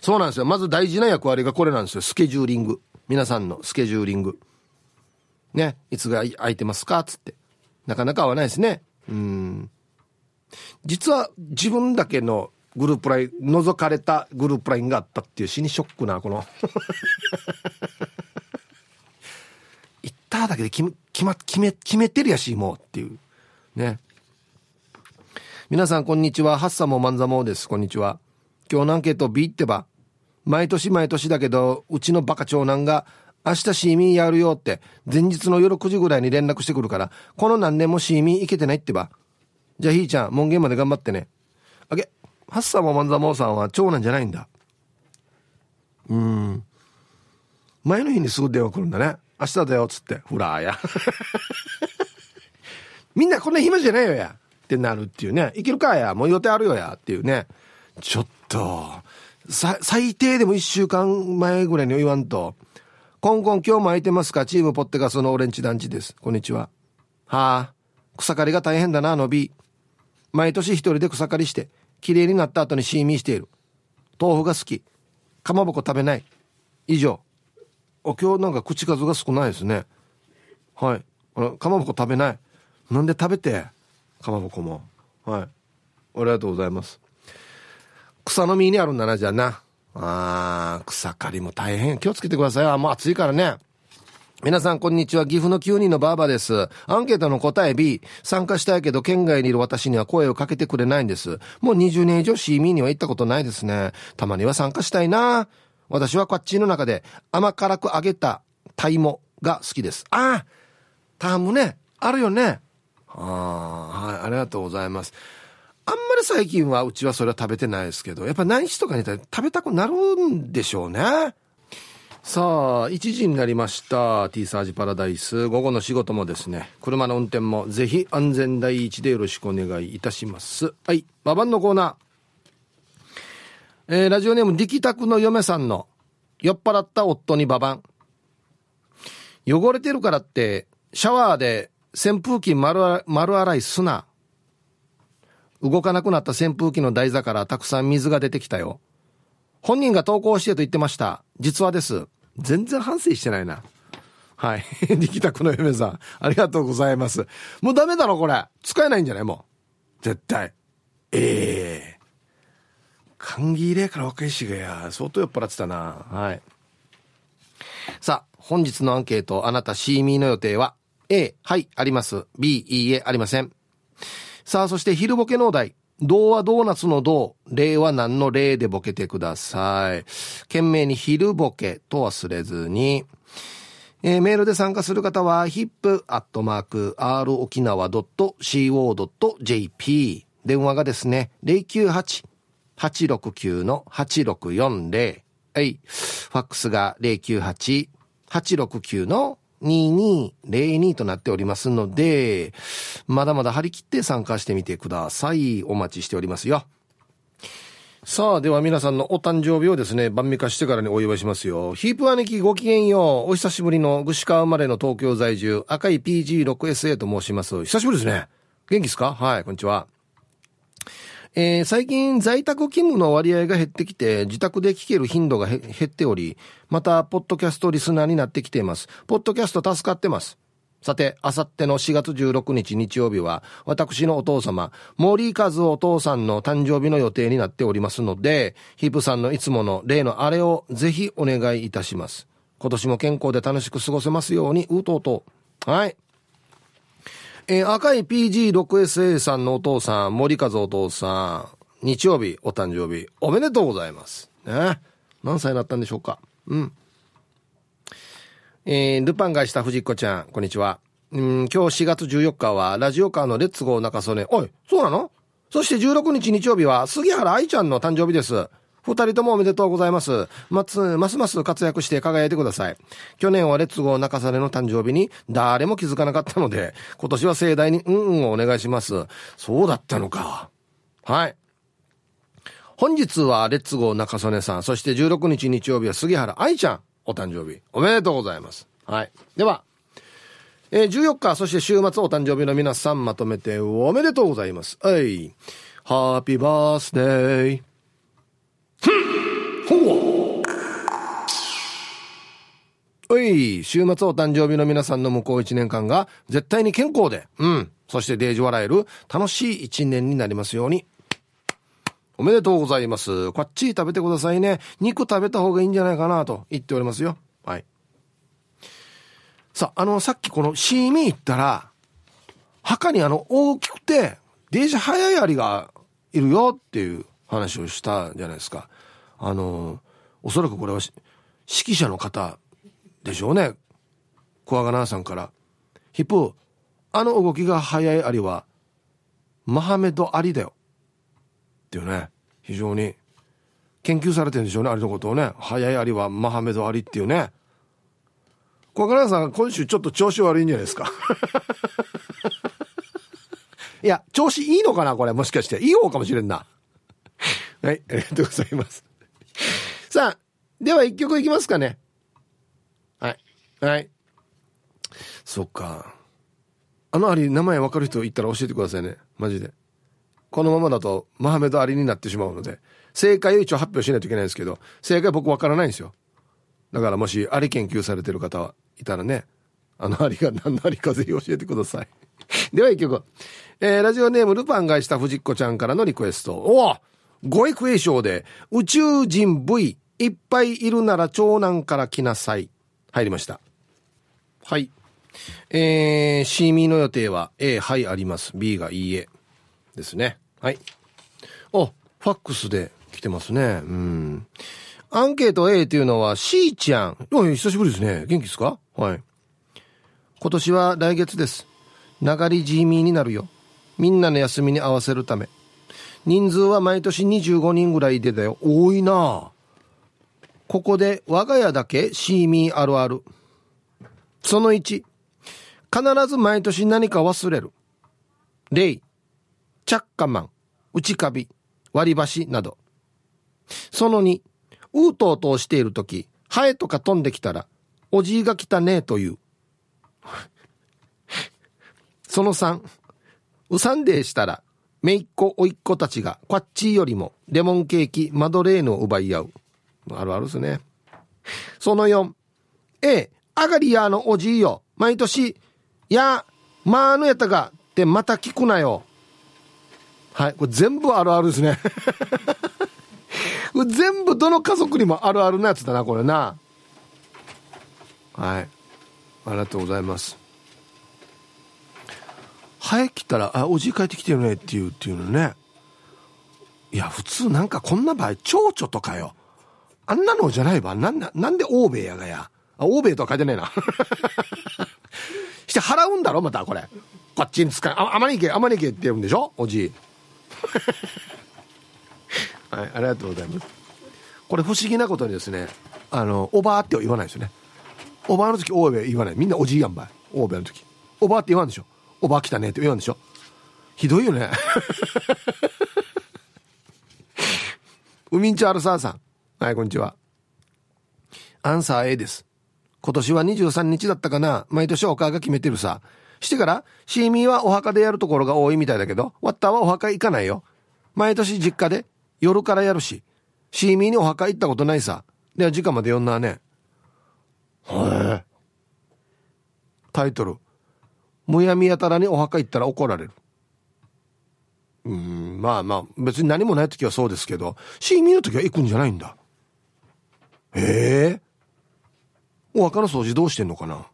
そうなんですよ。まず大事な役割がこれなんですよ。スケジューリング。皆さんのスケジューリング。ね。いつが空いてますかつって。なかなか合わないですね。うん。実は自分だけのグループライン、覗かれたグループラインがあったっていう死にショックな、この行っただけで決め、決ま、決め、決めてるやし、もうっていう。ね。皆さん、こんにちは。ハッサモマンザモです。こんにちは。今日のアンケート B ってば、毎年毎年だけど、うちのバカ長男が、明日シーミーやるよって、前日の夜9時ぐらいに連絡してくるから、この何年もシーミー行けてないってば。じゃあひーちゃん、門限まで頑張ってね。あげ、ハッサママンザモーさんは長男じゃないんだ。うん。前の日にすぐ電話来るんだね。明日だよ、つって。フラーや。みんなこんな暇じゃないよや。ってなるっていうね。行けるかや。もう予定あるよや。っていうね。ちょっと、最低でも一週間前ぐらいに言わんと。コンコン今日も空いてますか？チームポッテガスのオレンジ団地です。こんにちは。はあ、草刈りが大変だな、のび。毎年一人で草刈りして、綺麗になった後にシーミーしている。豆腐が好き。かまぼこ食べない。以上。お、今日なんか口数が少ないですね。はい。あの、かまぼこ食べない。なんで食べて？かまぼこも。はい。ありがとうございます。草の実にあるんだな、じゃあな。あ、草刈りも大変。気をつけてください。あ、もう暑いからね。皆さん、こんにちは。岐阜の9人のバーバです。アンケートの答え B。参加したいけど、県外にいる私には声をかけてくれないんです。もう20年以上 C ミーには行ったことないですね。たまには参加したいな。私はこっちの中で甘辛く揚げたタイモが好きです。ああタームね。あるよね。ああ、はい。ありがとうございます。あんまり最近はうちはそれは食べてないですけど、やっぱ何日とかに食べたくなるんでしょうね。さあ、1時になりました。T サージパラダイス。午後の仕事もですね、車の運転もぜひ安全第一でよろしくお願いいたします。はい、ババンのコーナー。えー、ラジオネーム、ディキタクの嫁さんの、酔っ払った夫にババン。汚れてるからって、シャワーで扇風機丸丸洗いすな。動かなくなった扇風機の台座からたくさん水が出てきたよ。本人が投稿してと言ってました。実はです。全然反省してないな。はい。力拓の嫁さん、ありがとうございます。もうダメだろ、これ。使えないんじゃないもう。絶対。ええー。歓迎入れから若いしがや、相当酔っ払ってたな。はい。さあ、本日のアンケート、あなた C ミーの予定は？A、はい、あります。B、いいえ、ありません。さあ、そして昼ボケのお題。銅はドーナツの銅、例は何の例でボケてください。懸命に昼ボケと忘れずに。えー、メールで参加する方は、hip.r 沖縄 .co.jp。電話がですね、098 869-8640。はい。ファックスが098-869-2202となっておりますので、まだまだ張り切って参加してみてください。お待ちしておりますよ。さあ、では皆さんのお誕生日をですね、晩味化してからにお祝いしますよ。ヒープ兄貴ごきげんよう。お久しぶりの具志川生まれの東京在住、赤い PG6SA と申します。久しぶりですね。元気ですか？はい、こんにちは。えー、最近在宅勤務の割合が減ってきて、自宅で聞ける頻度が減っており、また、ポッドキャストリスナーになってきています。ポッドキャスト助かってます。さて、あさっての4月16日日曜日は、私のお父様、森和お父さんの誕生日の予定になっておりますので、ヒープさんのいつもの例のあれをぜひお願いいたします。今年も健康で楽しく過ごせますように、うとうと。はい。えー、赤い PG6SA さんのお父さん、森和お父さん、日曜日お誕生日おめでとうございます。ね。何歳になったんでしょうか。うん。えー、ルパンがした藤子ちゃん、こんにちは。うん、今日4月14日は、ラジオカーのレッツゴー中曽根。おい、そうなの？そして16日日曜日は、杉原愛ちゃんの誕生日です。二人ともおめでとうございます。まつ、ますます活躍して輝いてください。去年はレッツゴー中曽根の誕生日に誰も気づかなかったので、今年は盛大にうんうんお願いします。そうだったのか。はい。本日はレッツゴー中曽根さん、そして16日日曜日は杉原愛ちゃん。お誕生日おめでとうございます。はい。では、えー、14日、そして週末お誕生日の皆さんまとめておめでとうございます。はい。ハッピーバースデー。ほおい、週末お誕生日の皆さんの向こう1年間が絶対に健康で、うん。そしてデージ笑える楽しい1年になりますように。おめでとうございます。こっち食べてくださいね。肉食べた方がいいんじゃないかなと言っておりますよ。はい。さあ、あの、さっきこのシーミー行ったら、墓にあの、大きくて、デージ早いアリがいるよっていう話をしたじゃないですか。あの、おそらくこれは指揮者の方でしょうね。小若奈さんから。ヒップ、あの動きが早いアリは、マハメド・アリだよ。っていうね非常に研究されてるんでしょうねアリのことをね早いアリはマハメド・アリっていうね小金さん今週ちょっと調子悪いんじゃないですか いや調子いいのかなこれもしかしていい方かもしれんな はいありがとうございます さあでは一曲いきますかねはいはいそっかあのアリ名前わかる人いったら教えてくださいねマジでこのままだとマハメド・アリになってしまうので、正解を一応発表しないといけないんですけど、正解僕わからないんですよ。だからもしアリ研究されてる方はいたらね、あのアリが何のアリかぜひ教えてください。では一曲。えー、ラジオネームルパンがした藤子ちゃんからのリクエスト。おお語彙クエ賞で宇宙人 V いっぱいいるなら長男から来なさい。入りました。はい。えー、シーミーの予定は A、はいあります。B がいいえ。ですね。はい。お、ファックスで来てますね。うん。アンケート A っていうのは、しーちゃん。おい久しぶりですね。元気ですか？はい。今年は来月です。流りジーミーになるよ。みんなの休みに合わせるため。人数は毎年25人ぐらい出たよ。多いなここで我が家だけシーミーあるある。その1、必ず毎年何か忘れる。例、チャッカマン、内カビ、割り箸など。その2、うとうとうしているとき、ハエとか飛んできたら、おじいが来たねという。その3、うさんでしたら、めいっ子おいっ子たちが、こっちよりも、レモンケーキ、マドレーヌを奪い合う。あるあるですね。その4、えアガリアのおじいよ、毎年、や、まああのやったが、ってまた聞くなよ。はい。これ全部あるあるですね。全部どの家族にもあるあるなやつだな、これな。はい。ありがとうございます。ハエ来たら、あ、おじい帰ってきてるねっていう、っていうのね。いや、普通なんかこんな場合、蝶々とかよ。あんなのじゃないば。なんだ、なんで欧米やがや。あ、欧米とは書いてないな。して払うんだろまたこれ。こっちに使う。あ、あまり行け、あまり行けって言うんでしょ？おじい。はい、ありがとうございます。これ不思議なことにですね、あの、おばあって言わないですよね。おばあの時、おべ言わない。みんなおじいやんばい。おべの時。おばあって言わんでしょ。おばあ来たねって言わんでしょ。ひどいよね。ウミンチャールサーさん。はい、こんにちは。アンサー A です。今年は23日だったかな。毎年お母が決めてるさ。してから、シーミーはお墓でやるところが多いみたいだけど、ワッターはお墓行かないよ。毎年実家で夜からやるし、シーミーにお墓行ったことないさ。では時間まで読んだね。へえ。タイトル。むやみやたらにお墓行ったら怒られる。うん、まあまあ、別に何もない時はそうですけど、シーミーの時は行くんじゃないんだ。へえ。お墓の掃除どうしてんのかな。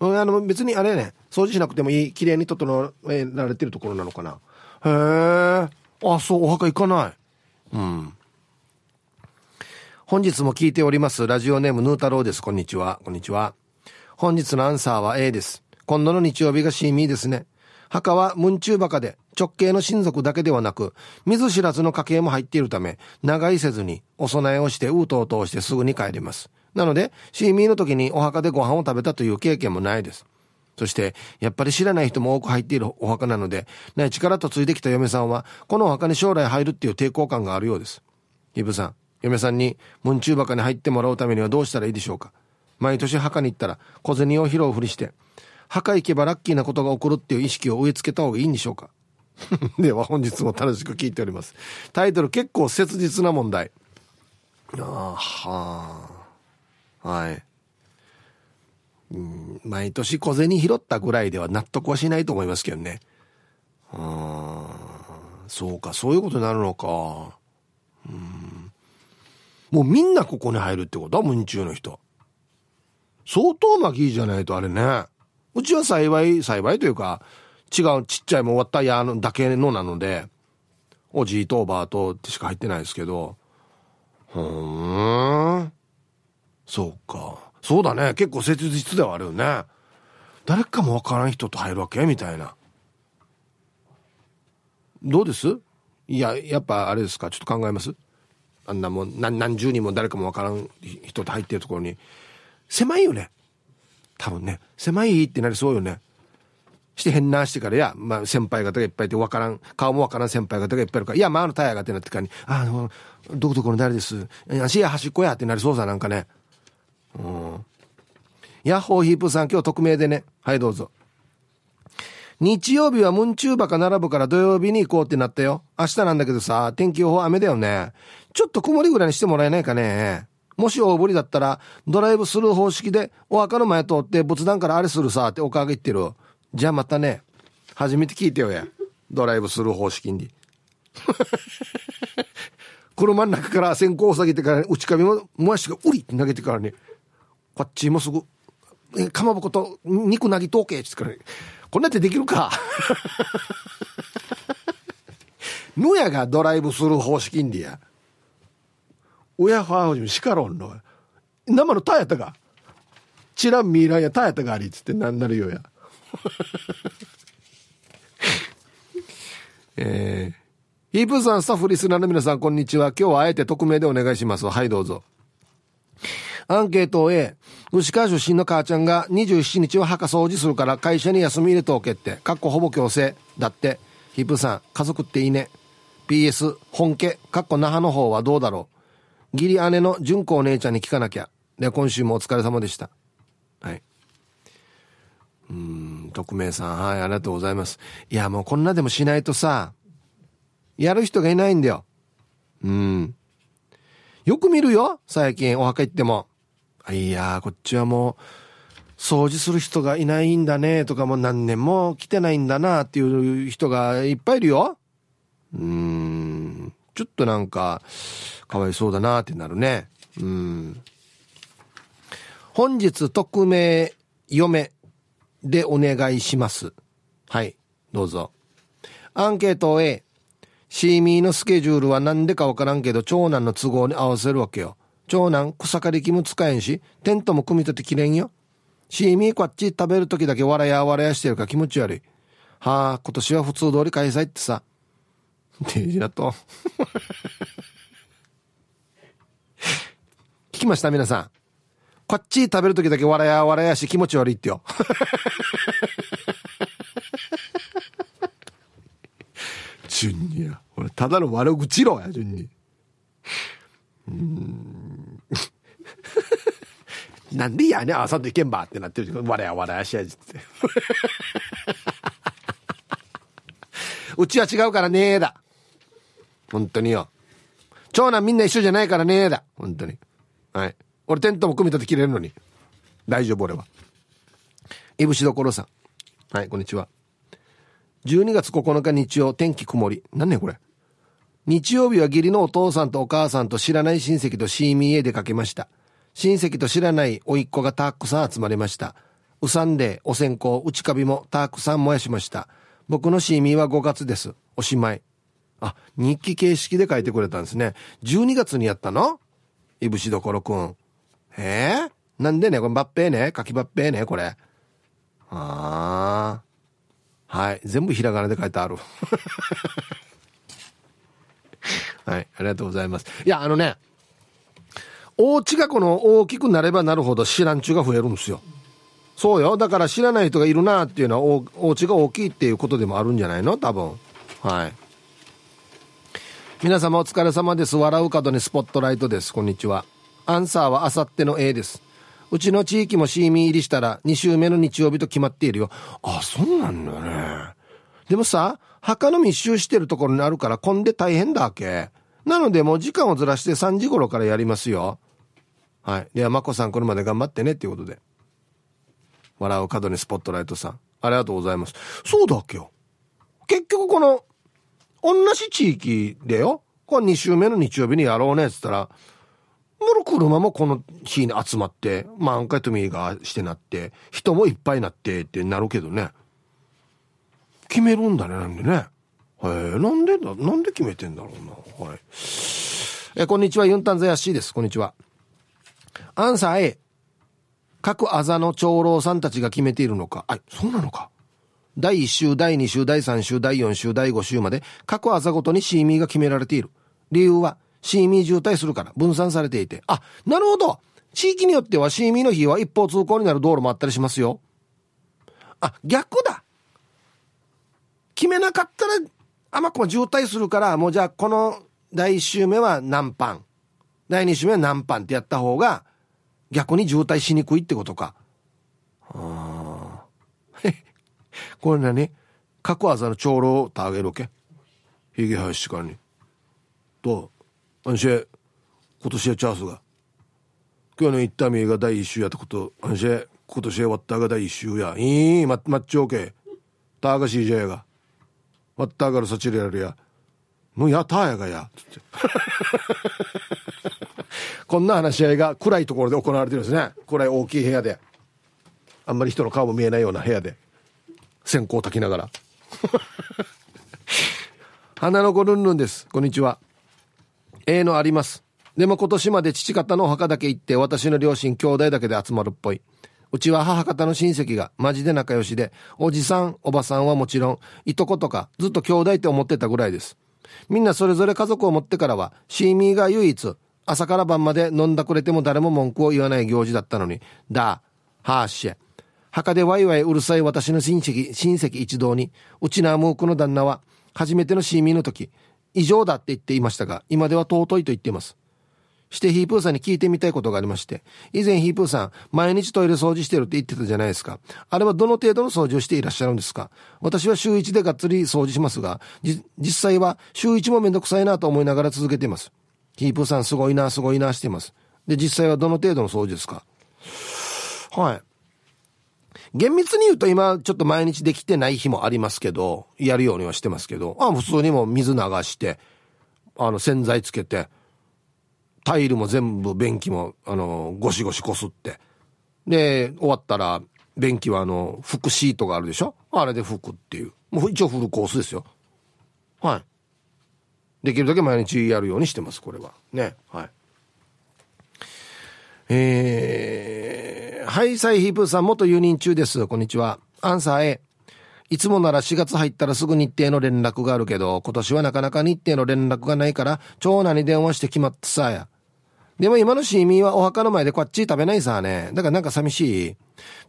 あの別にあれね掃除しなくてもいい。綺麗に整えられてるところなのかな。へえ。あそうお墓行かない。うん。本日も聞いております。ラジオネームヌー太郎です。こんにちは。こんにちは。本日のアンサーは A です。今度の日曜日がシーミーですね。墓はムンチューバカで直系の親族だけではなく見ず知らずの家系も入っているため長居せずにお供えをしてうとうとしてすぐに帰ります。なのでシーミーの時にお墓でご飯を食べたという経験もないです。そして、やっぱり知らない人も多く入っているお墓なので、内地から嫁いできた嫁さんは、このお墓に将来入るっていう抵抗感があるようです。イブさん、嫁さんに、ムンチューバカに入ってもらうためにはどうしたらいいでしょうか。毎年墓に行ったら、小銭を拾うふりして、墓行けばラッキーなことが起こるっていう意識を植え付けた方がいいんでしょうか？では本日も楽しく聞いております。タイトル結構切実な問題。ああ、はあ。はい。うん、毎年小銭拾ったぐらいでは納得はしないと思いますけどね。あそうか、そういうことになるのか。うん。もうみんなここに入るってこと？は、文中の人。相当巻きじゃないとあれね。うちは幸い、幸いというか、違うちっちゃいも終わったやだけのなので、おじいとおばあとってしか入ってないですけど、ふーん。そうか。そうだね。結構切実ではあるよね。誰かもわからん人と入るわけみたいな。どうです？いや、やっぱあれですか？ちょっと考えます？あんなもん何何十人も誰かもわからん人と入ってるところに。狭いよね。多分ね。狭いってなりそうよね。して変なしてからいや、まあ先輩方がいっぱいいてわからん、顔もわからん先輩方がいっぱいいるから、いや、まああのタイヤがってなってからに、あの、どこどこの誰です。足や端っこやってなりそうさなんかね。うん。ヤッホーヒープさん今日匿名でね。はいどうぞ。日曜日はムンチューバカ並ぶから土曜日に行こうってなったよ。明日なんだけどさ、天気予報雨だよね。ちょっと曇りぐらいにしてもらえないかね。もし大ぶりだったら、ドライブスルー方式でお墓の前通って仏壇からあれするさっておかげ言ってる。じゃあまたね。初めて聞いてよや。ドライブスルー方式に。車の中から先行を下げてから、ね、内壁ももやしがうりって投げてからね。こっちもすぐ、え、かまぼこと肉なぎとけってから、ね、こんなってできるか？ぬやがドライブする方式んでや。親ファージムしかろんの？生のタやたか？チランミーランやタやたかありっつってなんなるよや。えー、ヒープさん、スタッフリスナーの皆さん、こんにちは。今日はあえて匿名でお願いします。はい、どうぞ。アンケート A、牛川出身の母ちゃんが27日は墓掃除するから会社に休み入れとけって、かっこほぼ強制。だって、ヒップさん、家族っていいね。PS、本家、かっこ那覇の方はどうだろう。義理姉の純子お姉ちゃんに聞かなきゃ。で、今週もお疲れ様でした。はい。うん、匿名さん、はい、ありがとうございます。いや、もうこんなでもしないとさ、やる人がいないんだよ。うん。よく見るよ、最近お墓行っても。いやこっちはもう、掃除する人がいないんだねとかも何年も来てないんだなっていう人がいっぱいいるよ。うーん。ちょっとなんか、かわいそうだなってなるね。うん。本日匿名嫁でお願いします。はい、どうぞ。アンケート A。シーミーのスケジュールはなんでかわからんけど、長男の都合に合わせるわけよ。長男、草刈り機も使えんし、テントも組み立てきれんよ。シーミーこっち食べる時だけ笑や笑やしてるから気持ち悪い。はあ、今年は普通通り開催ってさ。デジだと。聞きました皆さん。こっち食べる時だけ笑や笑やし気持ち悪いってよ。順にや。俺、ただの悪口ろや、順に。うん。なんでやねあさっていけんばってなってるわらやわらやしやじって。うちは違うからねえだ。本当によ。長男みんな一緒じゃないからねえだ。本当に。はい。俺テントも組み立て切れるのに。大丈夫俺は。いぶしどころさん。はい、こんにちは。12月9日日曜、天気曇り。何ねこれ。日曜日は義理のお父さんとお母さんと知らない親戚とシーミーへ出かけました。親戚と知らない甥っ子がたくさん集まりました。うさんで、お線香、内カビもたくさん燃やしました。僕のシーミーは5月です。おしまい。あ、日記形式で書いてくれたんですね。12月にやったの？いぶしどころくん。えー、なんでね、これバッペーね、書きバッペーね、これ。ああ。はい。全部ひらがなで書いてある。はい。ありがとうございます。いや、あのね、お家がこの大きくなればなるほど知らんちゅうが増えるんですよ。そうよ。だから知らない人がいるなっていうのはお、お家が大きいっていうことでもあるんじゃないの？多分。はい。皆様お疲れ様です。笑う角にスポットライトです。こんにちは。アンサーはあさっての A です。うちの地域もシーミー入りしたら2週目の日曜日と決まっているよ。あ、そうなんだね。でもさ、墓の密集してるところにあるから混んで大変だわけ。なのでもう時間をずらして3時頃からやりますよ。はい。では、まこさんこれまで頑張ってねっていうことで。笑う角にスポットライトさん。ありがとうございます。そうだっけよ。結局この、同じ地域でよ。これ2週目の日曜日にやろうねっつったら、もろ車もこの日に集まって、満開とみがしてなって、人もいっぱいなってってなるけどね。決めるんだね、なんでね。へえ、なんでだ、なんで決めてんだろうな。はい。え、こんにちは、ユンタンザヤシーです。こんにちは。アンサー A。各あざの長老さんたちが決めているのか。あ、そうなのか。第1週、第2週、第3週、第4週、第5週まで各あざごとにシーミーが決められている。理由は、シーミー渋滞するから分散されていて。あ、なるほど。地域によってはシーミーの日は一方通行になる道路もあったりしますよ。あ、逆だ。決めなかったら、あまこ渋滞するから、もうじゃあこの第1週目は何パ。第2週目は何パってやった方が、逆に渋滞しにくいってことか。ああ。これ何各朝の長老とあげるけ？ひげ生やしかに。と、あんし今年はチャンスが。今日の行ったみが第一週やったこと、あんし今年終わったが第一週や。いい、ま、まっちょうけ。たがしいじゃやが。わったがるさちれやるや。もうやったやがや。つって。こんな話し合いが暗いところで行われてるんですね。暗い大きい部屋で。あんまり人の顔も見えないような部屋で。線香炊きながら。花の子ルンルンです。こんにちは。ええのあります。でも今年まで父方のお墓だけ行って私の両親兄弟だけで集まるっぽい。うちは母方の親戚がマジで仲良しで、おじさん、おばさんはもちろん、いとことかずっと兄弟って思ってたぐらいです。みんなそれぞれ家族を持ってからは、シーミーが唯一、朝から晩まで飲んだくれても誰も文句を言わない行事だったのに、だ、はーしェ。墓でワイワイうるさい私の親戚、親戚一同に、うちなムークの旦那は、初めてのシーミーの時、異常だって言っていましたが、今では尊いと言っています。してヒープーさんに聞いてみたいことがありまして、以前ヒープーさん、毎日トイレ掃除してるって言ってたじゃないですか。あれはどの程度の掃除をしていらっしゃるんですか私は週1でがっつり掃除しますが、実際は週1もめんどくさいなと思いながら続けています。ヒープーさんすごいな、すごいなしています。で、実際はどの程度の掃除ですかはい。厳密に言うと今ちょっと毎日できてない日もありますけど、やるようにはしてますけど、あ普通にも水流して、あの洗剤つけて、タイルも全部便器も、あの、ゴシゴシこすって。で、終わったら、便器はあの、拭くシートがあるでしょ？あれで拭くっていう。もう一応フルコースですよ。はい。できるだけ毎日やるようにしてます、これは。ね。はい。えー、はい、サイヒープーさん、元輸入中です。こんにちは。アンサー A。いつもなら4月入ったらすぐ日程の連絡があるけど、今年はなかなか日程の連絡がないから、長男に電話して決まってさや。でも今のシーミーはお墓の前でこっち食べないさね。だからなんか寂しい。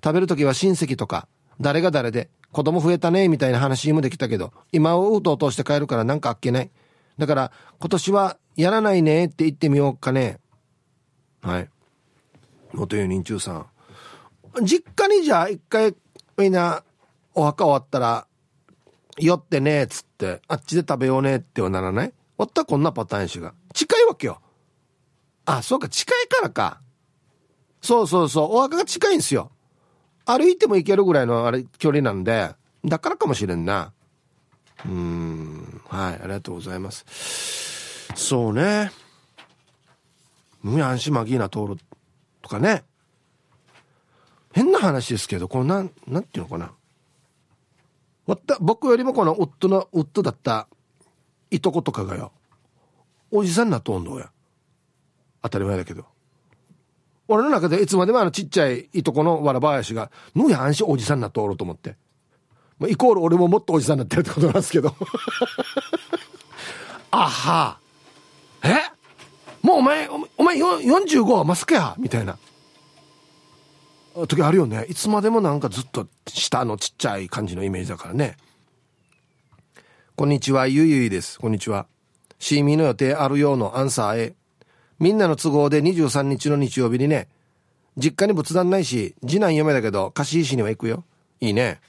食べるときは親戚とか、誰が誰で、子供増えたね、みたいな話もできたけど、今をうとうとして帰るからなんかあっけない。だから、今年はやらないねって言ってみようかね。はい。元輸人中さん。実家にじゃあ一回、みんな、お墓終わったら、寄ってねっつって、あっちで食べようねってはならない？おったらこんなパターンしが。近いわけよ。あ、そうか、近いからか。そうそうそう、お墓が近いんですよ。歩いても行けるぐらいのあれ距離なんで、だからかもしれんな。うん、はい、ありがとうございます。そうね。むやんしまぎーな通るとかね。変な話ですけど、このなん、なんていうのかな。わった、僕よりもこの夫の、夫だったいとことかがよおじさんになっとんどや。当たり前だけど。俺の中でいつまでもあのちっちゃいいとこのわらばやしがぬや安心おじさんになっとおると思って。まあ、イコール俺ももっとおじさんになってるってことなんですけど。あは。え？もうお前お前45はマスクやみたいな。時あるよね。いつまでもなんかずっと下のちっちゃい感じのイメージだからね。こんにちは。ゆいゆいです。こんにちは。シーミーの予定あるようのアンサー A みんなの都合で23日の日曜日にね。実家に仏壇ないし次男嫁だけど貸し石には行くよ。いいね。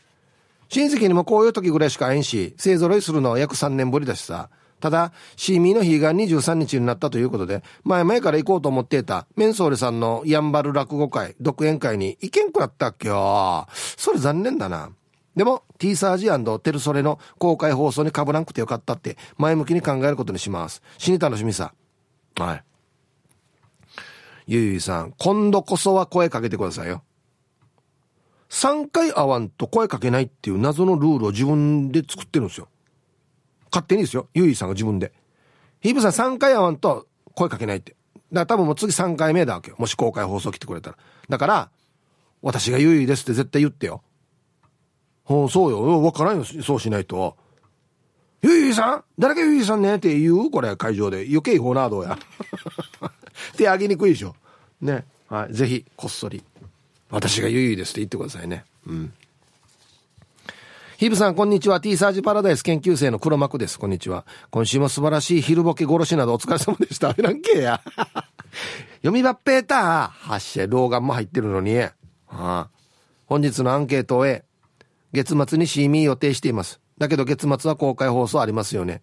親戚にもこういう時ぐらいしか会えんし勢揃いするのは約3年ぶりだしさ。ただ、シーミーの日が23日になったということで、前々から行こうと思っていた、メンソーレさんのやんばる落語会、独演会に行けんくなったっけよ。それ残念だな。でも、T サージテルソレの公開放送に被らんくてよかったって、前向きに考えることにします。死に楽しみさ。はい。ゆいゆいさん、今度こそは声かけてくださいよ。3回会わんと声かけないっていう謎のルールを自分で作ってるんですよ。勝手にですよ。ゆいさんが自分で。ヒープさん3回会わんと声かけないって。だから多分もう次3回目だわけよ。もし公開放送来てくれたら。だから、私がゆいですって絶対言ってよ。ほう、そうよ。わからんよ。そうしないと。ゆいさん？誰かゆいさんねって言う？これ会場で。余計違法などうや。手あげにくいでしょ。ね。はい。ぜひ、こっそり。私がゆいですって言ってくださいね。うん。ヒブさん、こんにちは。T サージパラダイス研究生の黒幕です。こんにちは。今週も素晴らしい昼ボケ殺しなどお疲れ様でした。いらんけや。読みばっぺーた。発射老眼も入ってるのに。はあ、本日のアンケートへ。月末に CM 予定しています。だけど月末は公開放送ありますよね。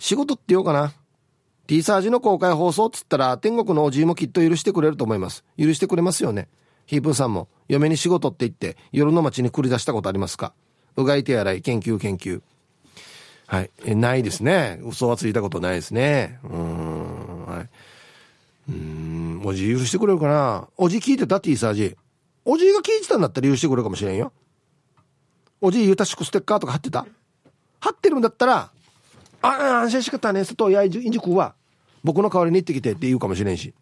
仕事って言おうかな。T サージの公開放送っつったら天国のおじいもきっと許してくれると思います。許してくれますよね。ヒープさんも嫁に仕事って言って夜の街に繰り出したことありますか？うがい手洗い研究研究。はい。えないですね。嘘はついたことないですね。うん。はい。うん。おじ許してくれるかな。おじ聞いてたっていいさじおじが聞いてたんだったら許してくれるかもしれんよ。おじゆたしくステッカーとか貼ってた？貼ってるんだったらああ安心しかったね。佐藤やいじくは僕の代わりに行ってきてって言うかもしれんし。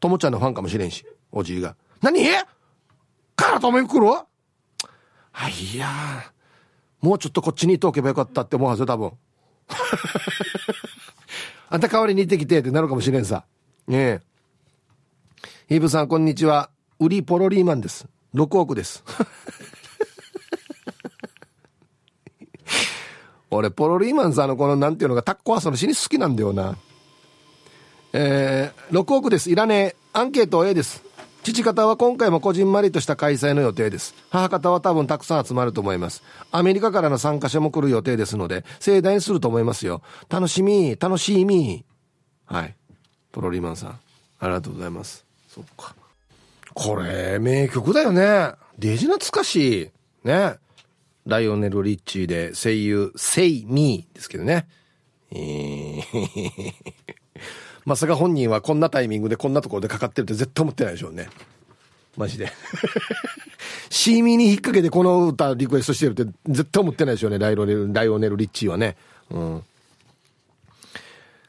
ともちゃんのファンかもしれんしおじいが。何？からとめ来るあいやもうちょっとこっちにいておけばよかったって思うはずよ多分。あんた代わりに行ってきてってなるかもしれんさ。ねえ。ヒーブさんこんにちは。ウリポロリーマンです。6億です。俺ポロリーマンさんのこのなんていうのがタッコ遊の死に好きなんだよな。えー、6億です。いらねえ。アンケート A です父方は今回もこじんまりとした開催の予定です。母方は多分たくさん集まると思います。アメリカからの参加者も来る予定ですので、盛大にすると思いますよ。楽しみ、楽しみ。はい。ポロリマンさん、ありがとうございます。そっか。これ、名曲だよね。デジ懐かしい。ね。ライオネル・リッチーで声優、Say Me ですけどね。えーまさか本人はこんなタイミングでこんなところでかかってるって絶対思ってないでしょうね。マジで。シーミーに引っ掛けてこの歌リクエストしてるって絶対思ってないでしょうね。ライオネル、ライオネル・リッチーはね。うん。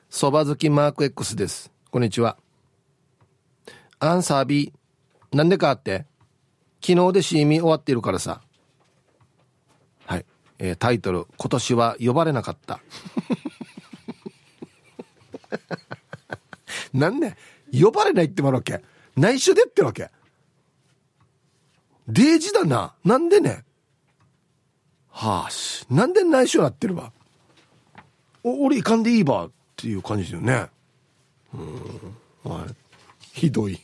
そば好きマーク X です。こんにちは。アンサー B。なんでかって昨日でシーミー終わっているからさ。はい。えー、タイトル、今年は呼ばれなかった。なんで呼ばれないってもらうわけ内緒でってわけデージだな。なんでねはあし。なんで内緒なってるわ。お、俺行かんでいいばっていう感じだよね。うん。はい。ひどい。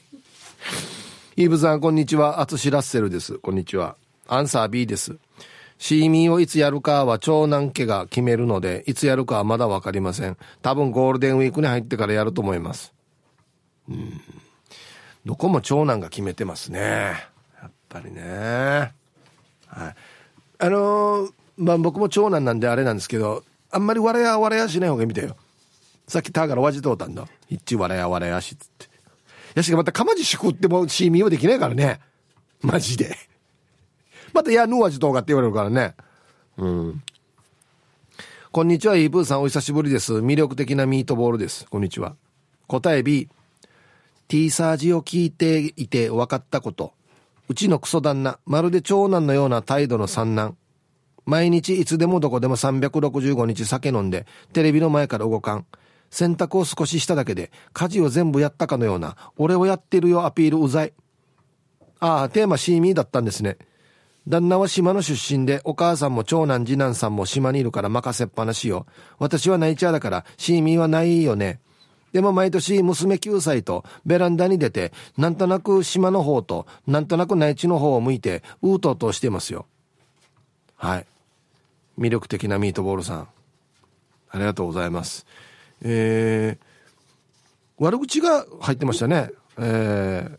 イーブさん、こんにちは。アツシラッセルです。こんにちは。アンサー B です。シーミーをいつやるかは長男家が決めるので、いつやるかはまだわかりません。多分ゴールデンウィークに入ってからやると思います。うん。どこも長男が決めてますね。やっぱりね。はい。あのー、まあ僕も長男なんであれなんですけど、あんまり笑や笑やしない方がいいみたいよ。さっきターからわじとうたんだ。一笑や笑やしっつって。やしがまたかまじしくってもシーミーはできないからね。マジで。またやぬわじとうがって言われるからね。うん。こんにちは、イーブーさん、お久しぶりです。魅力的なミートボールです。こんにちは。答え B。T サージを聞いていて分かったこと。うちのクソ旦那、まるで長男のような態度の三男。毎日いつでもどこでも365日酒飲んで、テレビの前から動かん。洗濯を少ししただけで、家事を全部やったかのような、俺をやってるよアピールうざい。ああ、テーマシーミーだったんですね。旦那は島の出身で、お母さんも長男次男さんも島にいるから任せっぱなしよ。私はナイチャーだから、シーミーはないよね。でも毎年娘9歳とベランダに出て、なんとなく島の方と、なんとなく内地の方を向いて、うーとうとしてますよ。はい。魅力的なミートボールさん。ありがとうございます。えー、悪口が入ってましたね。えー、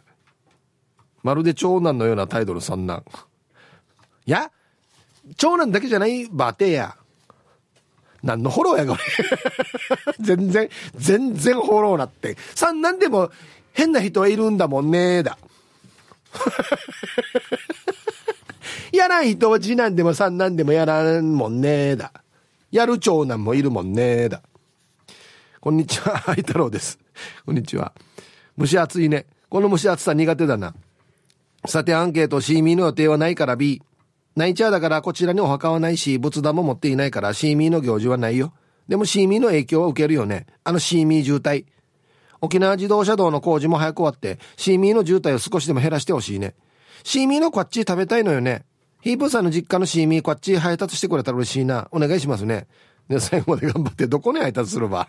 まるで長男のようなタイトル三男。いや、長男だけじゃないバテや。何のフォローやこれ 全然、全然フォローなって。三男でも変な人はいるんだもんねだ。やらん人は次男でも三男でもやらんもんねだ。やる長男もいるもんねだ。こんにちは、ハイ太郎です。こんにちは。蒸し暑いね。この蒸し暑さ苦手だな。さてアンケート C ミの予定はないから B。ナイチャーだからこちらにお墓はないし、仏壇も持っていないからシーミーの行事はないよ。でもシーミーの影響は受けるよね。あのシーミー渋滞。沖縄自動車道の工事も早く終わって、シーミーの渋滞を少しでも減らしてほしいね。シーミーのこっち食べたいのよね。ヒープさんの実家のシーミーこっち配達してくれたら嬉しいな。お願いしますね。で、最後まで頑張って、どこに配達すれば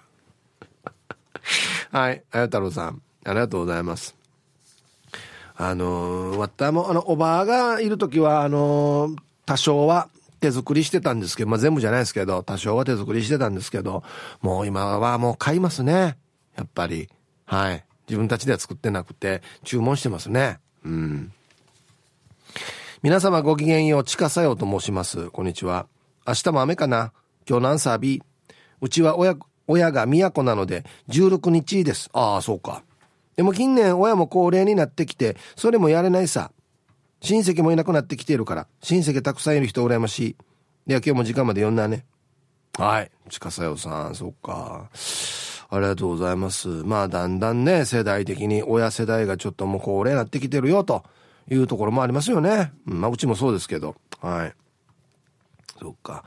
はい。あや太郎さん、ありがとうございます。あの、わったも、あの、おばあがいる時は、あの、多少は手作りしてたんですけど、まあ、全部じゃないですけど、多少は手作りしてたんですけど、もう今はもう買いますね。やっぱり。はい。自分たちでは作ってなくて、注文してますね。うん。皆様ごきげんよう、ちかさようと申します。こんにちは。明日も雨かな今日何サービー？うちは親、親が都なので、16日です。ああ、そうか。でも近年親も高齢になってきて、それもやれないさ。親戚もいなくなってきているから、親戚たくさんいる人羨ましい。では今日も時間まで読んだね。はい。近さよさん、そっか。ありがとうございます。まあだんだんね、世代的に親世代がちょっともう高齢になってきてるよというところもありますよね。うん、まあうちもそうですけど。はい。そっか。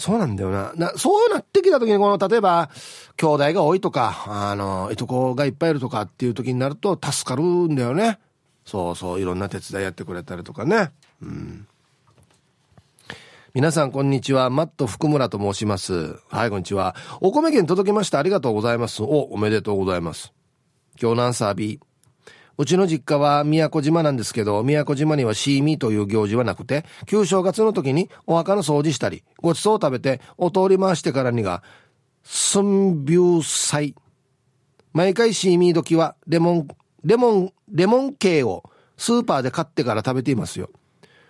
そうなんだよな。な、そうなってきた時に、この、例えば、兄弟が多いとか、あの、いとこがいっぱいいるとかっていう時になると助かるんだよね。そうそう、いろんな手伝いやってくれたりとかね。うん。皆さん、こんにちは。マット福村と申します。はい、こんにちは。お米券届きました。ありがとうございます。お、おめでとうございます。今日のアンサー B。うちの実家は宮古島なんですけど、宮古島にはシーミーという行事はなくて、旧正月の時にお墓の掃除したり、ごちそうを食べて、お通り回してからにが、スンビュー祭。毎回シーミー時は、レモン、レモン、レモン系をスーパーで買ってから食べていますよ。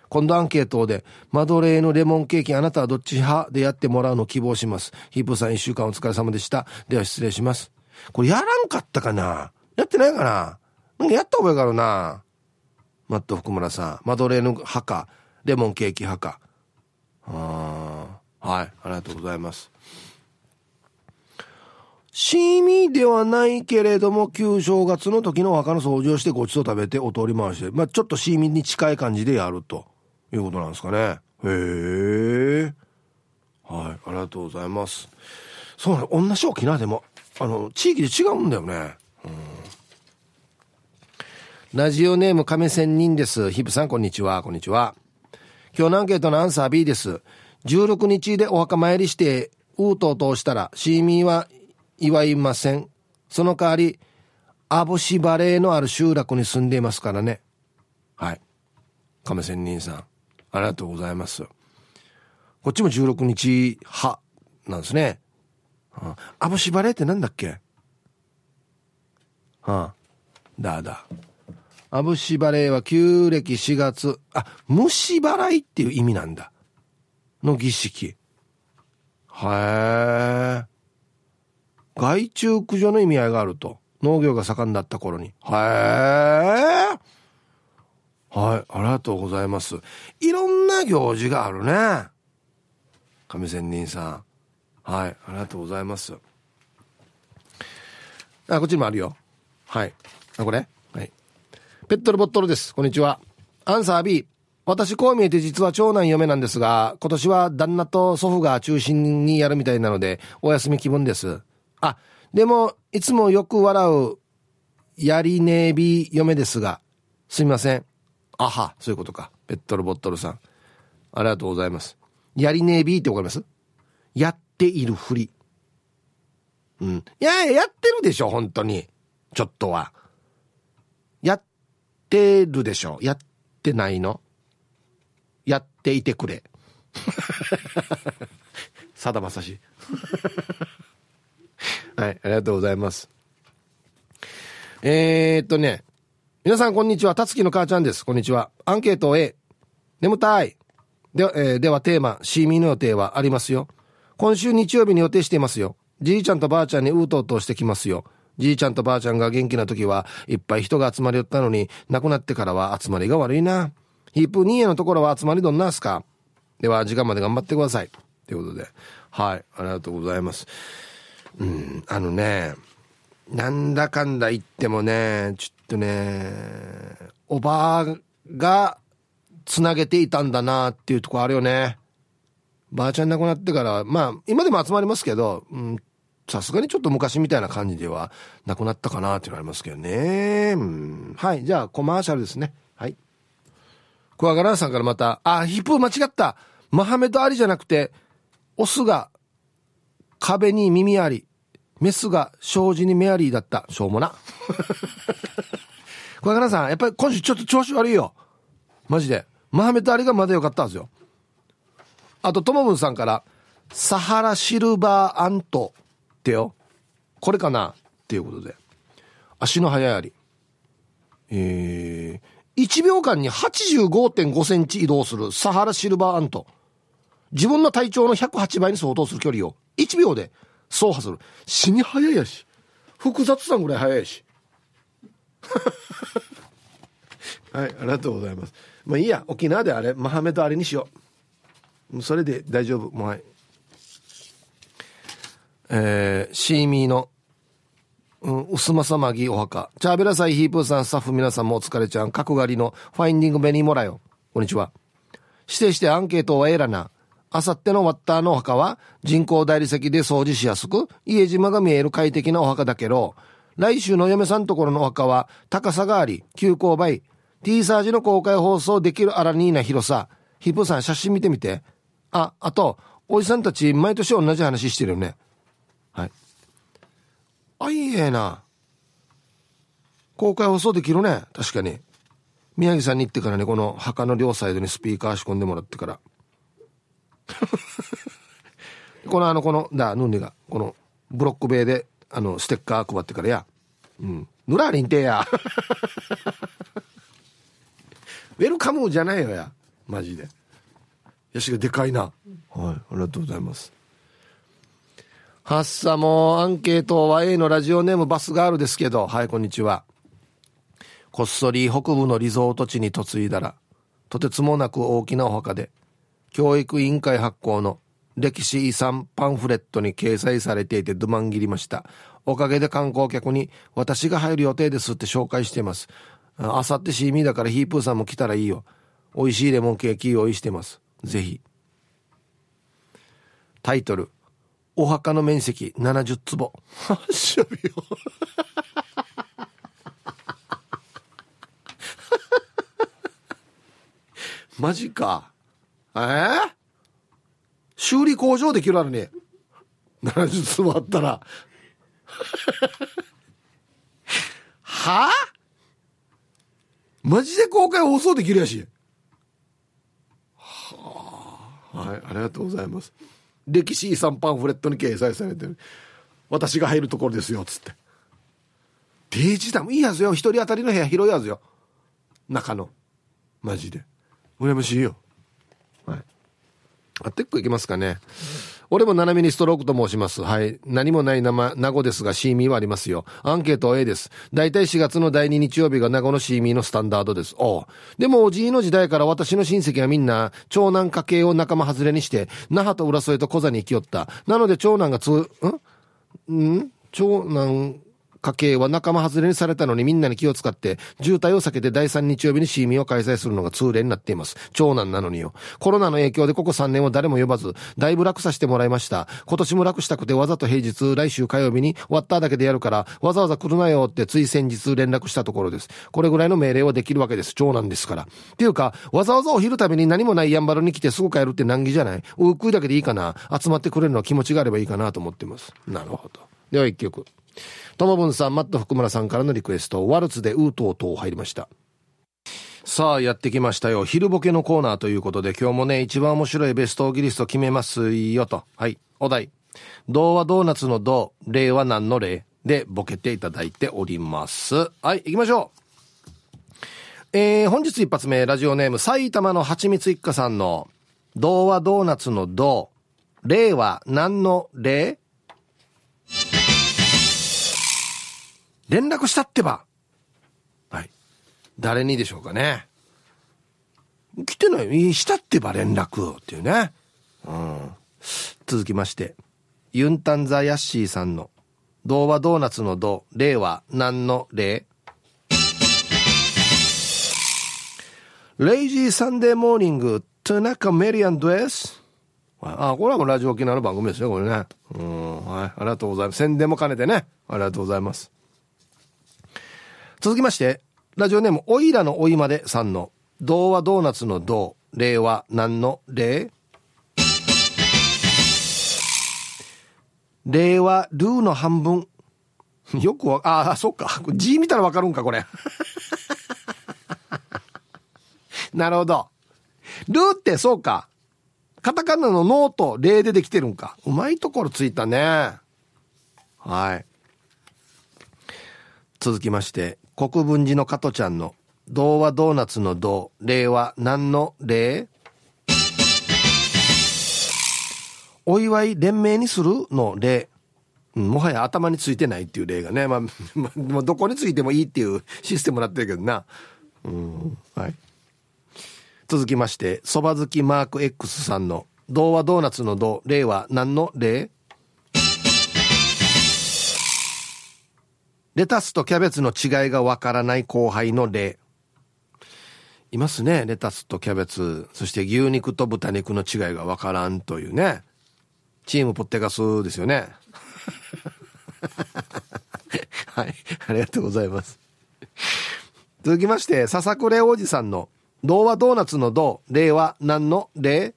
今度アンケートで、マドレーヌレモンケーキあなたはどっち派でやってもらうのを希望します。ヒープさん一週間お疲れ様でした。では失礼します。これやらんかったかな？やってないかな？やった覚えがあるな。マット福村さん。マドレーヌ派か、レモンケーキ派か。あはい、ありがとうございます。シーミーではないけれども、旧正月の時のお墓の掃除をしてごちそう食べてお通り回して、まあちょっとシーミーに近い感じでやるということなんですかね。へえ。はい、ありがとうございます。そうね、同じ沖縄でも、あの、地域で違うんだよね。うんラジオネーム亀仙人です。ヒブさん、こんにちは。こんにちは。今日のアンケートのアンサー B です。16日でお墓参りして、ウートを通したら、シーミーは祝いません。その代わり、アボシバレーのある集落に住んでいますからね。はい。亀仙人さん、ありがとうございます。こっちも16日派なんですね。はあ、アボシバレーってなんだっけ？はあ、だだ。アブシバレーは旧暦4月、あ、虫払いっていう意味なんだ。の儀式。へえ。害虫駆除の意味合いがあると。農業が盛んだった頃に。へえ。はい、ありがとうございます。いろんな行事があるね。上仙人さん。はいありがとうございますあこっちにもあるよはいあこれ？ペットルボットルです。こんにちは。アンサー B 私こう見えて実は長男嫁なんですが今年は旦那と祖父が中心にやるみたいなのでお休み気分です。あでもいつもよく笑うやりねえび嫁ですがすみません。あはそういうことか。ペットルボットルさん。ありがとうございます。やりねえびってわかります？やっているふり。うん。いやいや、やってるでしょ、本当に。ちょっとは。ってるでしょ？やってないの？やっていてくれ。さだまさし。はい、ありがとうございます。えー、っとね、皆さんこんにちは。たつきの母ちゃんです。こんにちは。アンケート A。眠たい。で,、えー、ではテーマ、シーミーの予定はありますよ。今週日曜日に予定していますよ。じいちゃんとばあちゃんにうとうとしてきますよ。じいちゃんとばあちゃんが元気な時はいっぱい人が集まりよったのに、亡くなってからは集まりが悪いな。ヒープ兄へのところは集まりどんなすかでは、時間まで頑張ってください。ということで。はい、ありがとうございます。うん、あのね、なんだかんだ言ってもね、ちょっとね、おばあがつなげていたんだなっていうとこあるよね。ばあちゃん亡くなってから、まあ、今でも集まりますけど、うん、さすがにちょっと昔みたいな感じではなくなったかなっていうのありますけどね。うん、はい。じゃあ、コマーシャルですね。はい。クワガランさんからまた、あ、ヒップ間違った。マハメドアリじゃなくて、オスが壁に耳あり、メスが障子にメアリーだった。しょうもな。クワガランさん、やっぱり今週ちょっと調子悪いよ。マジで。マハメドアリがまだ良かったんですよ。あと、ともぶんさんから、サハラシルバーアントってよ。これかな？っていうことで。足の速いあり。えー、1秒間に85.5センチ移動するサハラシルバーアント。自分の体長の108倍に相当する距離を1秒で走破する。死に速いやし。複雑さぐらい速いし。はい、ありがとうございます。まあいいや、沖縄であれ、マハメドあれにしよう。それで大丈夫。もうはい。えー、シーミーの、うん、薄まさまぎお墓。チャーベラサイヒープーさん、スタッフ皆さんもお疲れちゃん、角刈りのファインディングベニーモラよ。こんにちは。指定してアンケートはえらな。あさってのワッターのお墓は人工大理石で掃除しやすく、家島が見える快適なお墓だけど、来週の嫁さんところのお墓は高さがあり、急勾配、T サージの公開放送できるアラニーな広さ。ヒップさん写真見てみて。あ、あと、おじさんたち毎年同じ話してるよね。あ、いえな。公開放送できるね。確かに。宮城さんに行ってからね、この墓の両サイドにスピーカー仕込んでもらってから。このあの、この、だ、ヌンニが、この、ブロック塀で、あの、ステッカー配ってからや。うん。ぬらりんてや。ウェルカムじゃないよや。マジで。ヤシがでかいな。はい。ありがとうございます。はっさもアンケートは A のラジオネームバスガールですけど、はい、こんにちは。こっそり北部のリゾート地に嫁いだら、とてつもなく大きなお墓で、教育委員会発行の歴史遺産パンフレットに掲載されていてドマン切りました。おかげで観光客に私が入る予定ですって紹介してます。あさってシーミーだからヒープーさんも来たらいいよ。美味しいレモンケーキ用意してます。ぜひ。タイトル。お墓の面積70坪。マジか。え？ー、修理工場できるあるね。70坪あったら。は？あマジで公開放送できるやし。はあ。はい、ありがとうございます。歴史遺産パンフレットに掲載されてる。私が入るところですよっつって。定時だもいいはずよ。一人当たりの部屋広いはずよ。中の。マジで。羨ましいよ。はい。あってっこいきますかね俺も斜めにストロークと申します。はい。何もない名前、名護ですが、シーミーはありますよ。アンケートは A です。大体4月の第2日曜日が名護のシーミーのスタンダードです。おでも、おじいの時代から私の親戚はみんな、長男家系を仲間外れにして、那覇と浦添と小座に行きよった。なので、長男がつ、んん？長男、家計は仲間外れにされたのにみんなに気を使って、渋滞を避けて第3日曜日にシーミーを開催するのが通例になっています。長男なのによ。コロナの影響でここ3年は誰も呼ばず、だいぶ楽させてもらいました。今年も楽したくてわざと平日、来週火曜日に終わっただけでやるから、わざわざ来るなよってつい先日連絡したところです。これぐらいの命令はできるわけです。長男ですから。っていうか、わざわざお昼食べに何もないやんばるに来てすぐ帰るって難儀じゃない？おうくいだけでいいかな？集まってくれるのは気持ちがあればいいかなと思ってます。なるほど。では一曲。ともぶんさん、マット福村さんからのリクエスト、ワルツでウートートー入りました。さあ、やってきましたよ。昼ボケのコーナーということで、今日もね、一番面白いベストオギリスト決めますよと。はい。お題。童話ドーナツの童、例は何の例でボケていただいております。はい、行きましょう。えー、本日一発目、ラジオネーム、埼玉のはちみつ一家さんの、童話ドーナツの童、例は何の例連絡したってば。はい。誰にでしょうかね。来てない。したってば連絡っていうね。うん。続きまして、ユンタンザヤッシーさんの、童話ドーナツの童、例は何の例レイジーサンデーモーニング、トゥナカメリアンドエスあ、これはもうラジオ沖縄の番組ですね、これね。うん、はい。ありがとうございます。宣伝も兼ねてね。ありがとうございます。続きまして、ラジオネーム、おいらのおいまでさんの、童話ドーナツの童、例は何の例例はルーの半分。よくわ、ああ、そっか。字見たらわかるんか、これ。なるほど。ルーってそうか。カタカナのノーと例でできてるんか。うまいところついたね。はい。続きまして、国分寺の加トちゃんの童話ドーナツの童、例は何の例お祝い連名にするの例。もはや頭についてないっていう例がね。まあ、まあ、どこについてもいいっていうシステムになってるけどな。うん。はい。続きまして、そば好きマーク X さんの童話ドーナツの童、例は何の例レタスとキャベツの違いがわからない後輩の例。いますね。レタスとキャベツ、そして牛肉と豚肉の違いがわからんというね。チームポッテガスですよね。はい。ありがとうございます。続きまして、笹倉おじさんの、童話ドーナツの童、例は何の例？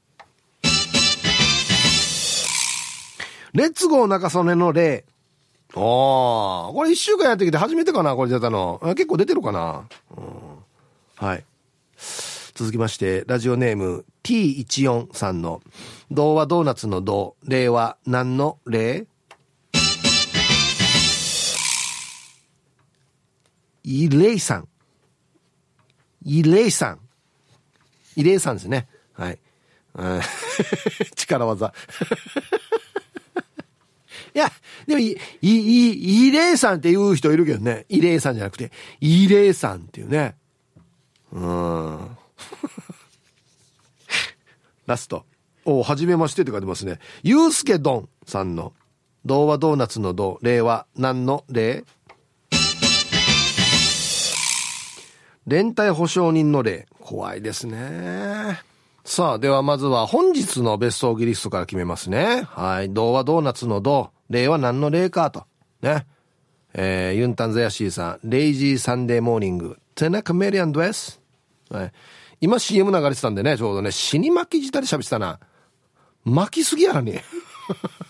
レッツゴー中曽根の例。ああ、これ一週間やってきて初めてかな、これ出たの。結構出てるかな。うん、はい。続きまして、ラジオネーム T14 さんの、童話ドーナツの童、例は何の例イレイさん。イレイさん。イレイさんですね。はい。力技。いや、でも、い、い、い、イレイさんって言う人いるけどね。イレイさんじゃなくて、イレイさんっていうね。うん。ラスト。おはじめましてって書いてますね。ゆうすけどんさんの、童話ドーナツの童、例は何の例？連帯保証人の例。怖いですね。さあ、ではまずは本日のベストオギリストから決めますね。はい。童話ドーナツの童、例は何の例かと。ね。えー、ユンタンザヤシーさん、レイジーサンデーモーニング、テナカメリアンドエス。はい。今 CM 流れてたんでね、ちょうどね、死に巻き舌で喋ってたな。巻きすぎやらね。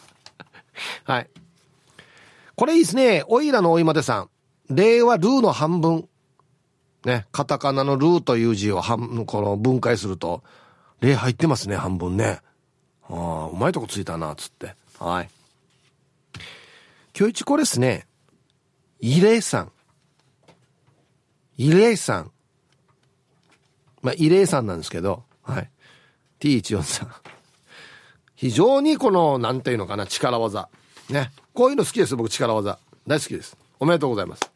はい。これいいですね。おいらのおいまでさん。例はルーの半分。ね。カタカナのルーという字を半、この分解すると、例入ってますね、半分ね。ああ、うまいとこついたな、つって。はい。今日一これですね。イレイさん。イレイさん。まあ、イレイさんなんですけど、はい。T14 さん。非常にこの、なんていうのかな、力技。ね。こういうの好きです僕力技。大好きです。おめでとうございます。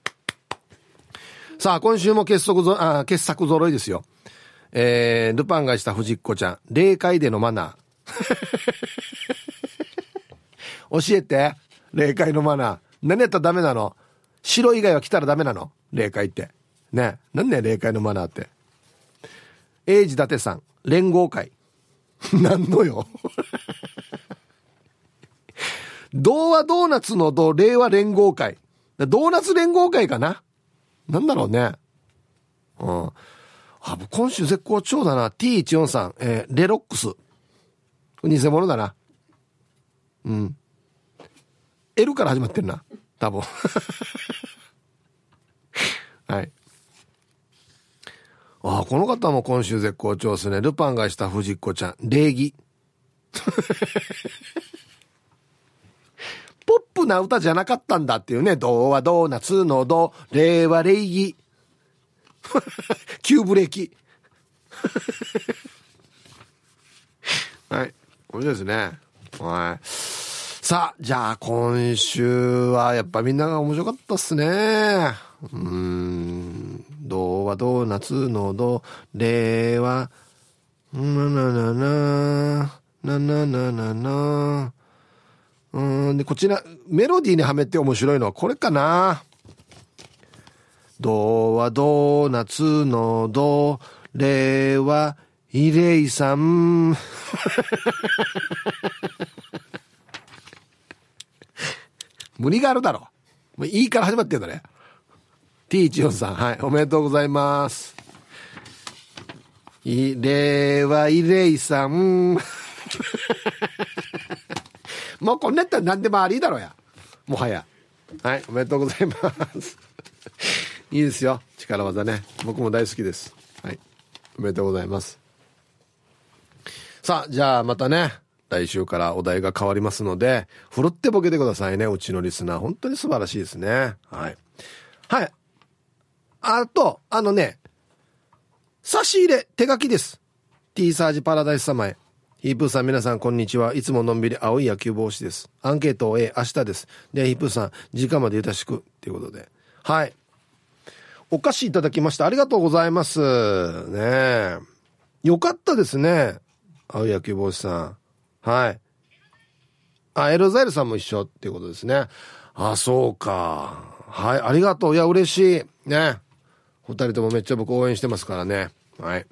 さあ、今週も傑作ぞ、あ、傑作揃いですよ。えー、ルパンがした藤子ちゃん。霊界でのマナー。教えて。霊界のマナー。何やったらダメなの？白以外は来たらダメなの？霊界って。ね。何ね霊界のマナーって。英治伊達さん。連合会。何のよ？童話ドーナツの童、令和連合会。ドーナツ連合会かな？なんだろうね。うん。あ、今週絶好調だな。T143、えー、レロックス。偽物だな。うん。L から始まってるな。多分。はい。ああ、この方も今週絶好調ですね。ルパンがした藤子ちゃん。礼儀。ポップな歌じゃなかったんだっていうね。童話ドーナツの童、令和礼儀。急ブレーキ。はい。面白いですね。はい。さあ、じゃあ今週はやっぱみんなが面白かったっすね。うん。童話ドーナツの童、令和、なななな、ななななな。うん、で、こちら、メロディーにはめて面白いのはこれかな。ドはドーナツのド、レはイレイさん。無理があるだろ。もういいから始まってんだね。T14 さん、はい、おめでとうございます。イレはイレイさん。もうこんなやったら何でもありだろや。もはや。はい、おめでとうございます。いいですよ。力技ね。僕も大好きです。はい。おめでとうございます。さあ、じゃあまたね、来週からお題が変わりますので、ふるってボケてくださいね。うちのリスナー。本当に素晴らしいですね。はい。はい。あと、あのね、差し入れ、手書きです。T サージパラダイス様へ。ヒープーさん皆さんこんにちは。いつものんびり青い野球帽子です。アンケートを A 明日です。で、ヒープーさん、時間までよろしく。ということで。はい。お菓子いただきました。ありがとうございます。ねよかったですね。青い野球帽子さん。はい。あ、エロザイルさんも一緒っていうことですね。あ、そうか。はい。ありがとう。いや、嬉しい。ね。お二人ともめっちゃ僕応援してますからね。はい。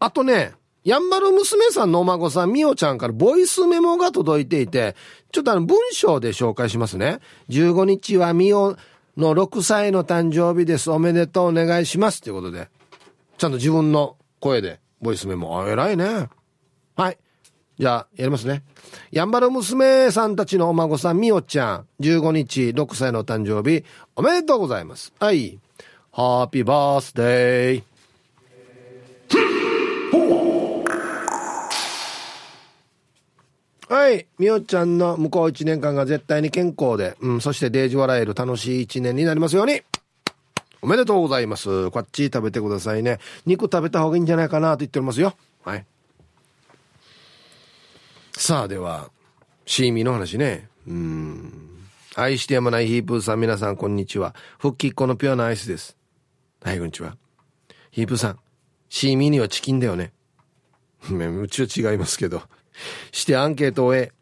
あとね、やんばる娘さんのお孫さん、みおちゃんからボイスメモが届いていて、ちょっとあの文章で紹介しますね。15日はみおの6歳の誕生日です。おめでとうお願いします。ということで。ちゃんと自分の声でボイスメモ。あ、偉いね。はい。じゃあ、やりますね。やんばる娘さんたちのお孫さん、みおちゃん、15日6歳の誕生日、おめでとうございます。はい。ハッピーバースデー。はい。みおちゃんの向こう一年間が絶対に健康で、うん、そしてデージ笑える楽しい一年になりますように。おめでとうございます。こっち食べてくださいね。肉食べた方がいいんじゃないかなと言っておりますよ。はい。さあ、では、シーミーの話ね。うん。愛してやまないヒープーさん、皆さん、こんにちは。復帰っ子のピュアなアイスです。はい、こんにちは。ヒープーさん、シーミーにはチキンだよね。うちは違いますけど。してアンケートを終え、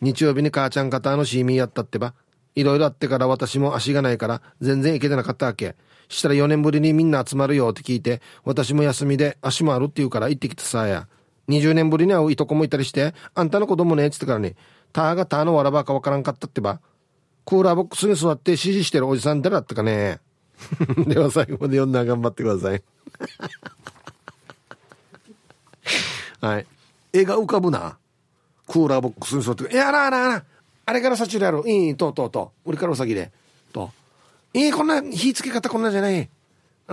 日曜日に母ちゃん方のシーミーやったってば。いろいろあってから私も足がないから全然行けてなかったわけ。したら4年ぶりにみんな集まるよって聞いて、私も休みで足もあるって言うから行ってきたさや。20年ぶりに会ういとこもいたりして、あんたの子供ねって言ってからに、ターがターのわらばかわからんかったってば。クーラーボックスに座って指示してるおじさん誰だったかね。では最後まで読んだ頑張ってください。はい。絵が浮かぶな。クーラーボックスに座って、いやなあなあなあれからさちるやろ。いい、とうとうとう。俺からお先で。と。いい、こんな火付け方こんなじゃない。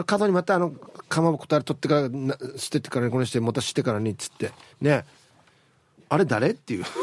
角にまたあの、かまぼことあれ取ってから、捨ててからにこのして、またしてからにっ、つって。ね。あれ誰？っていう。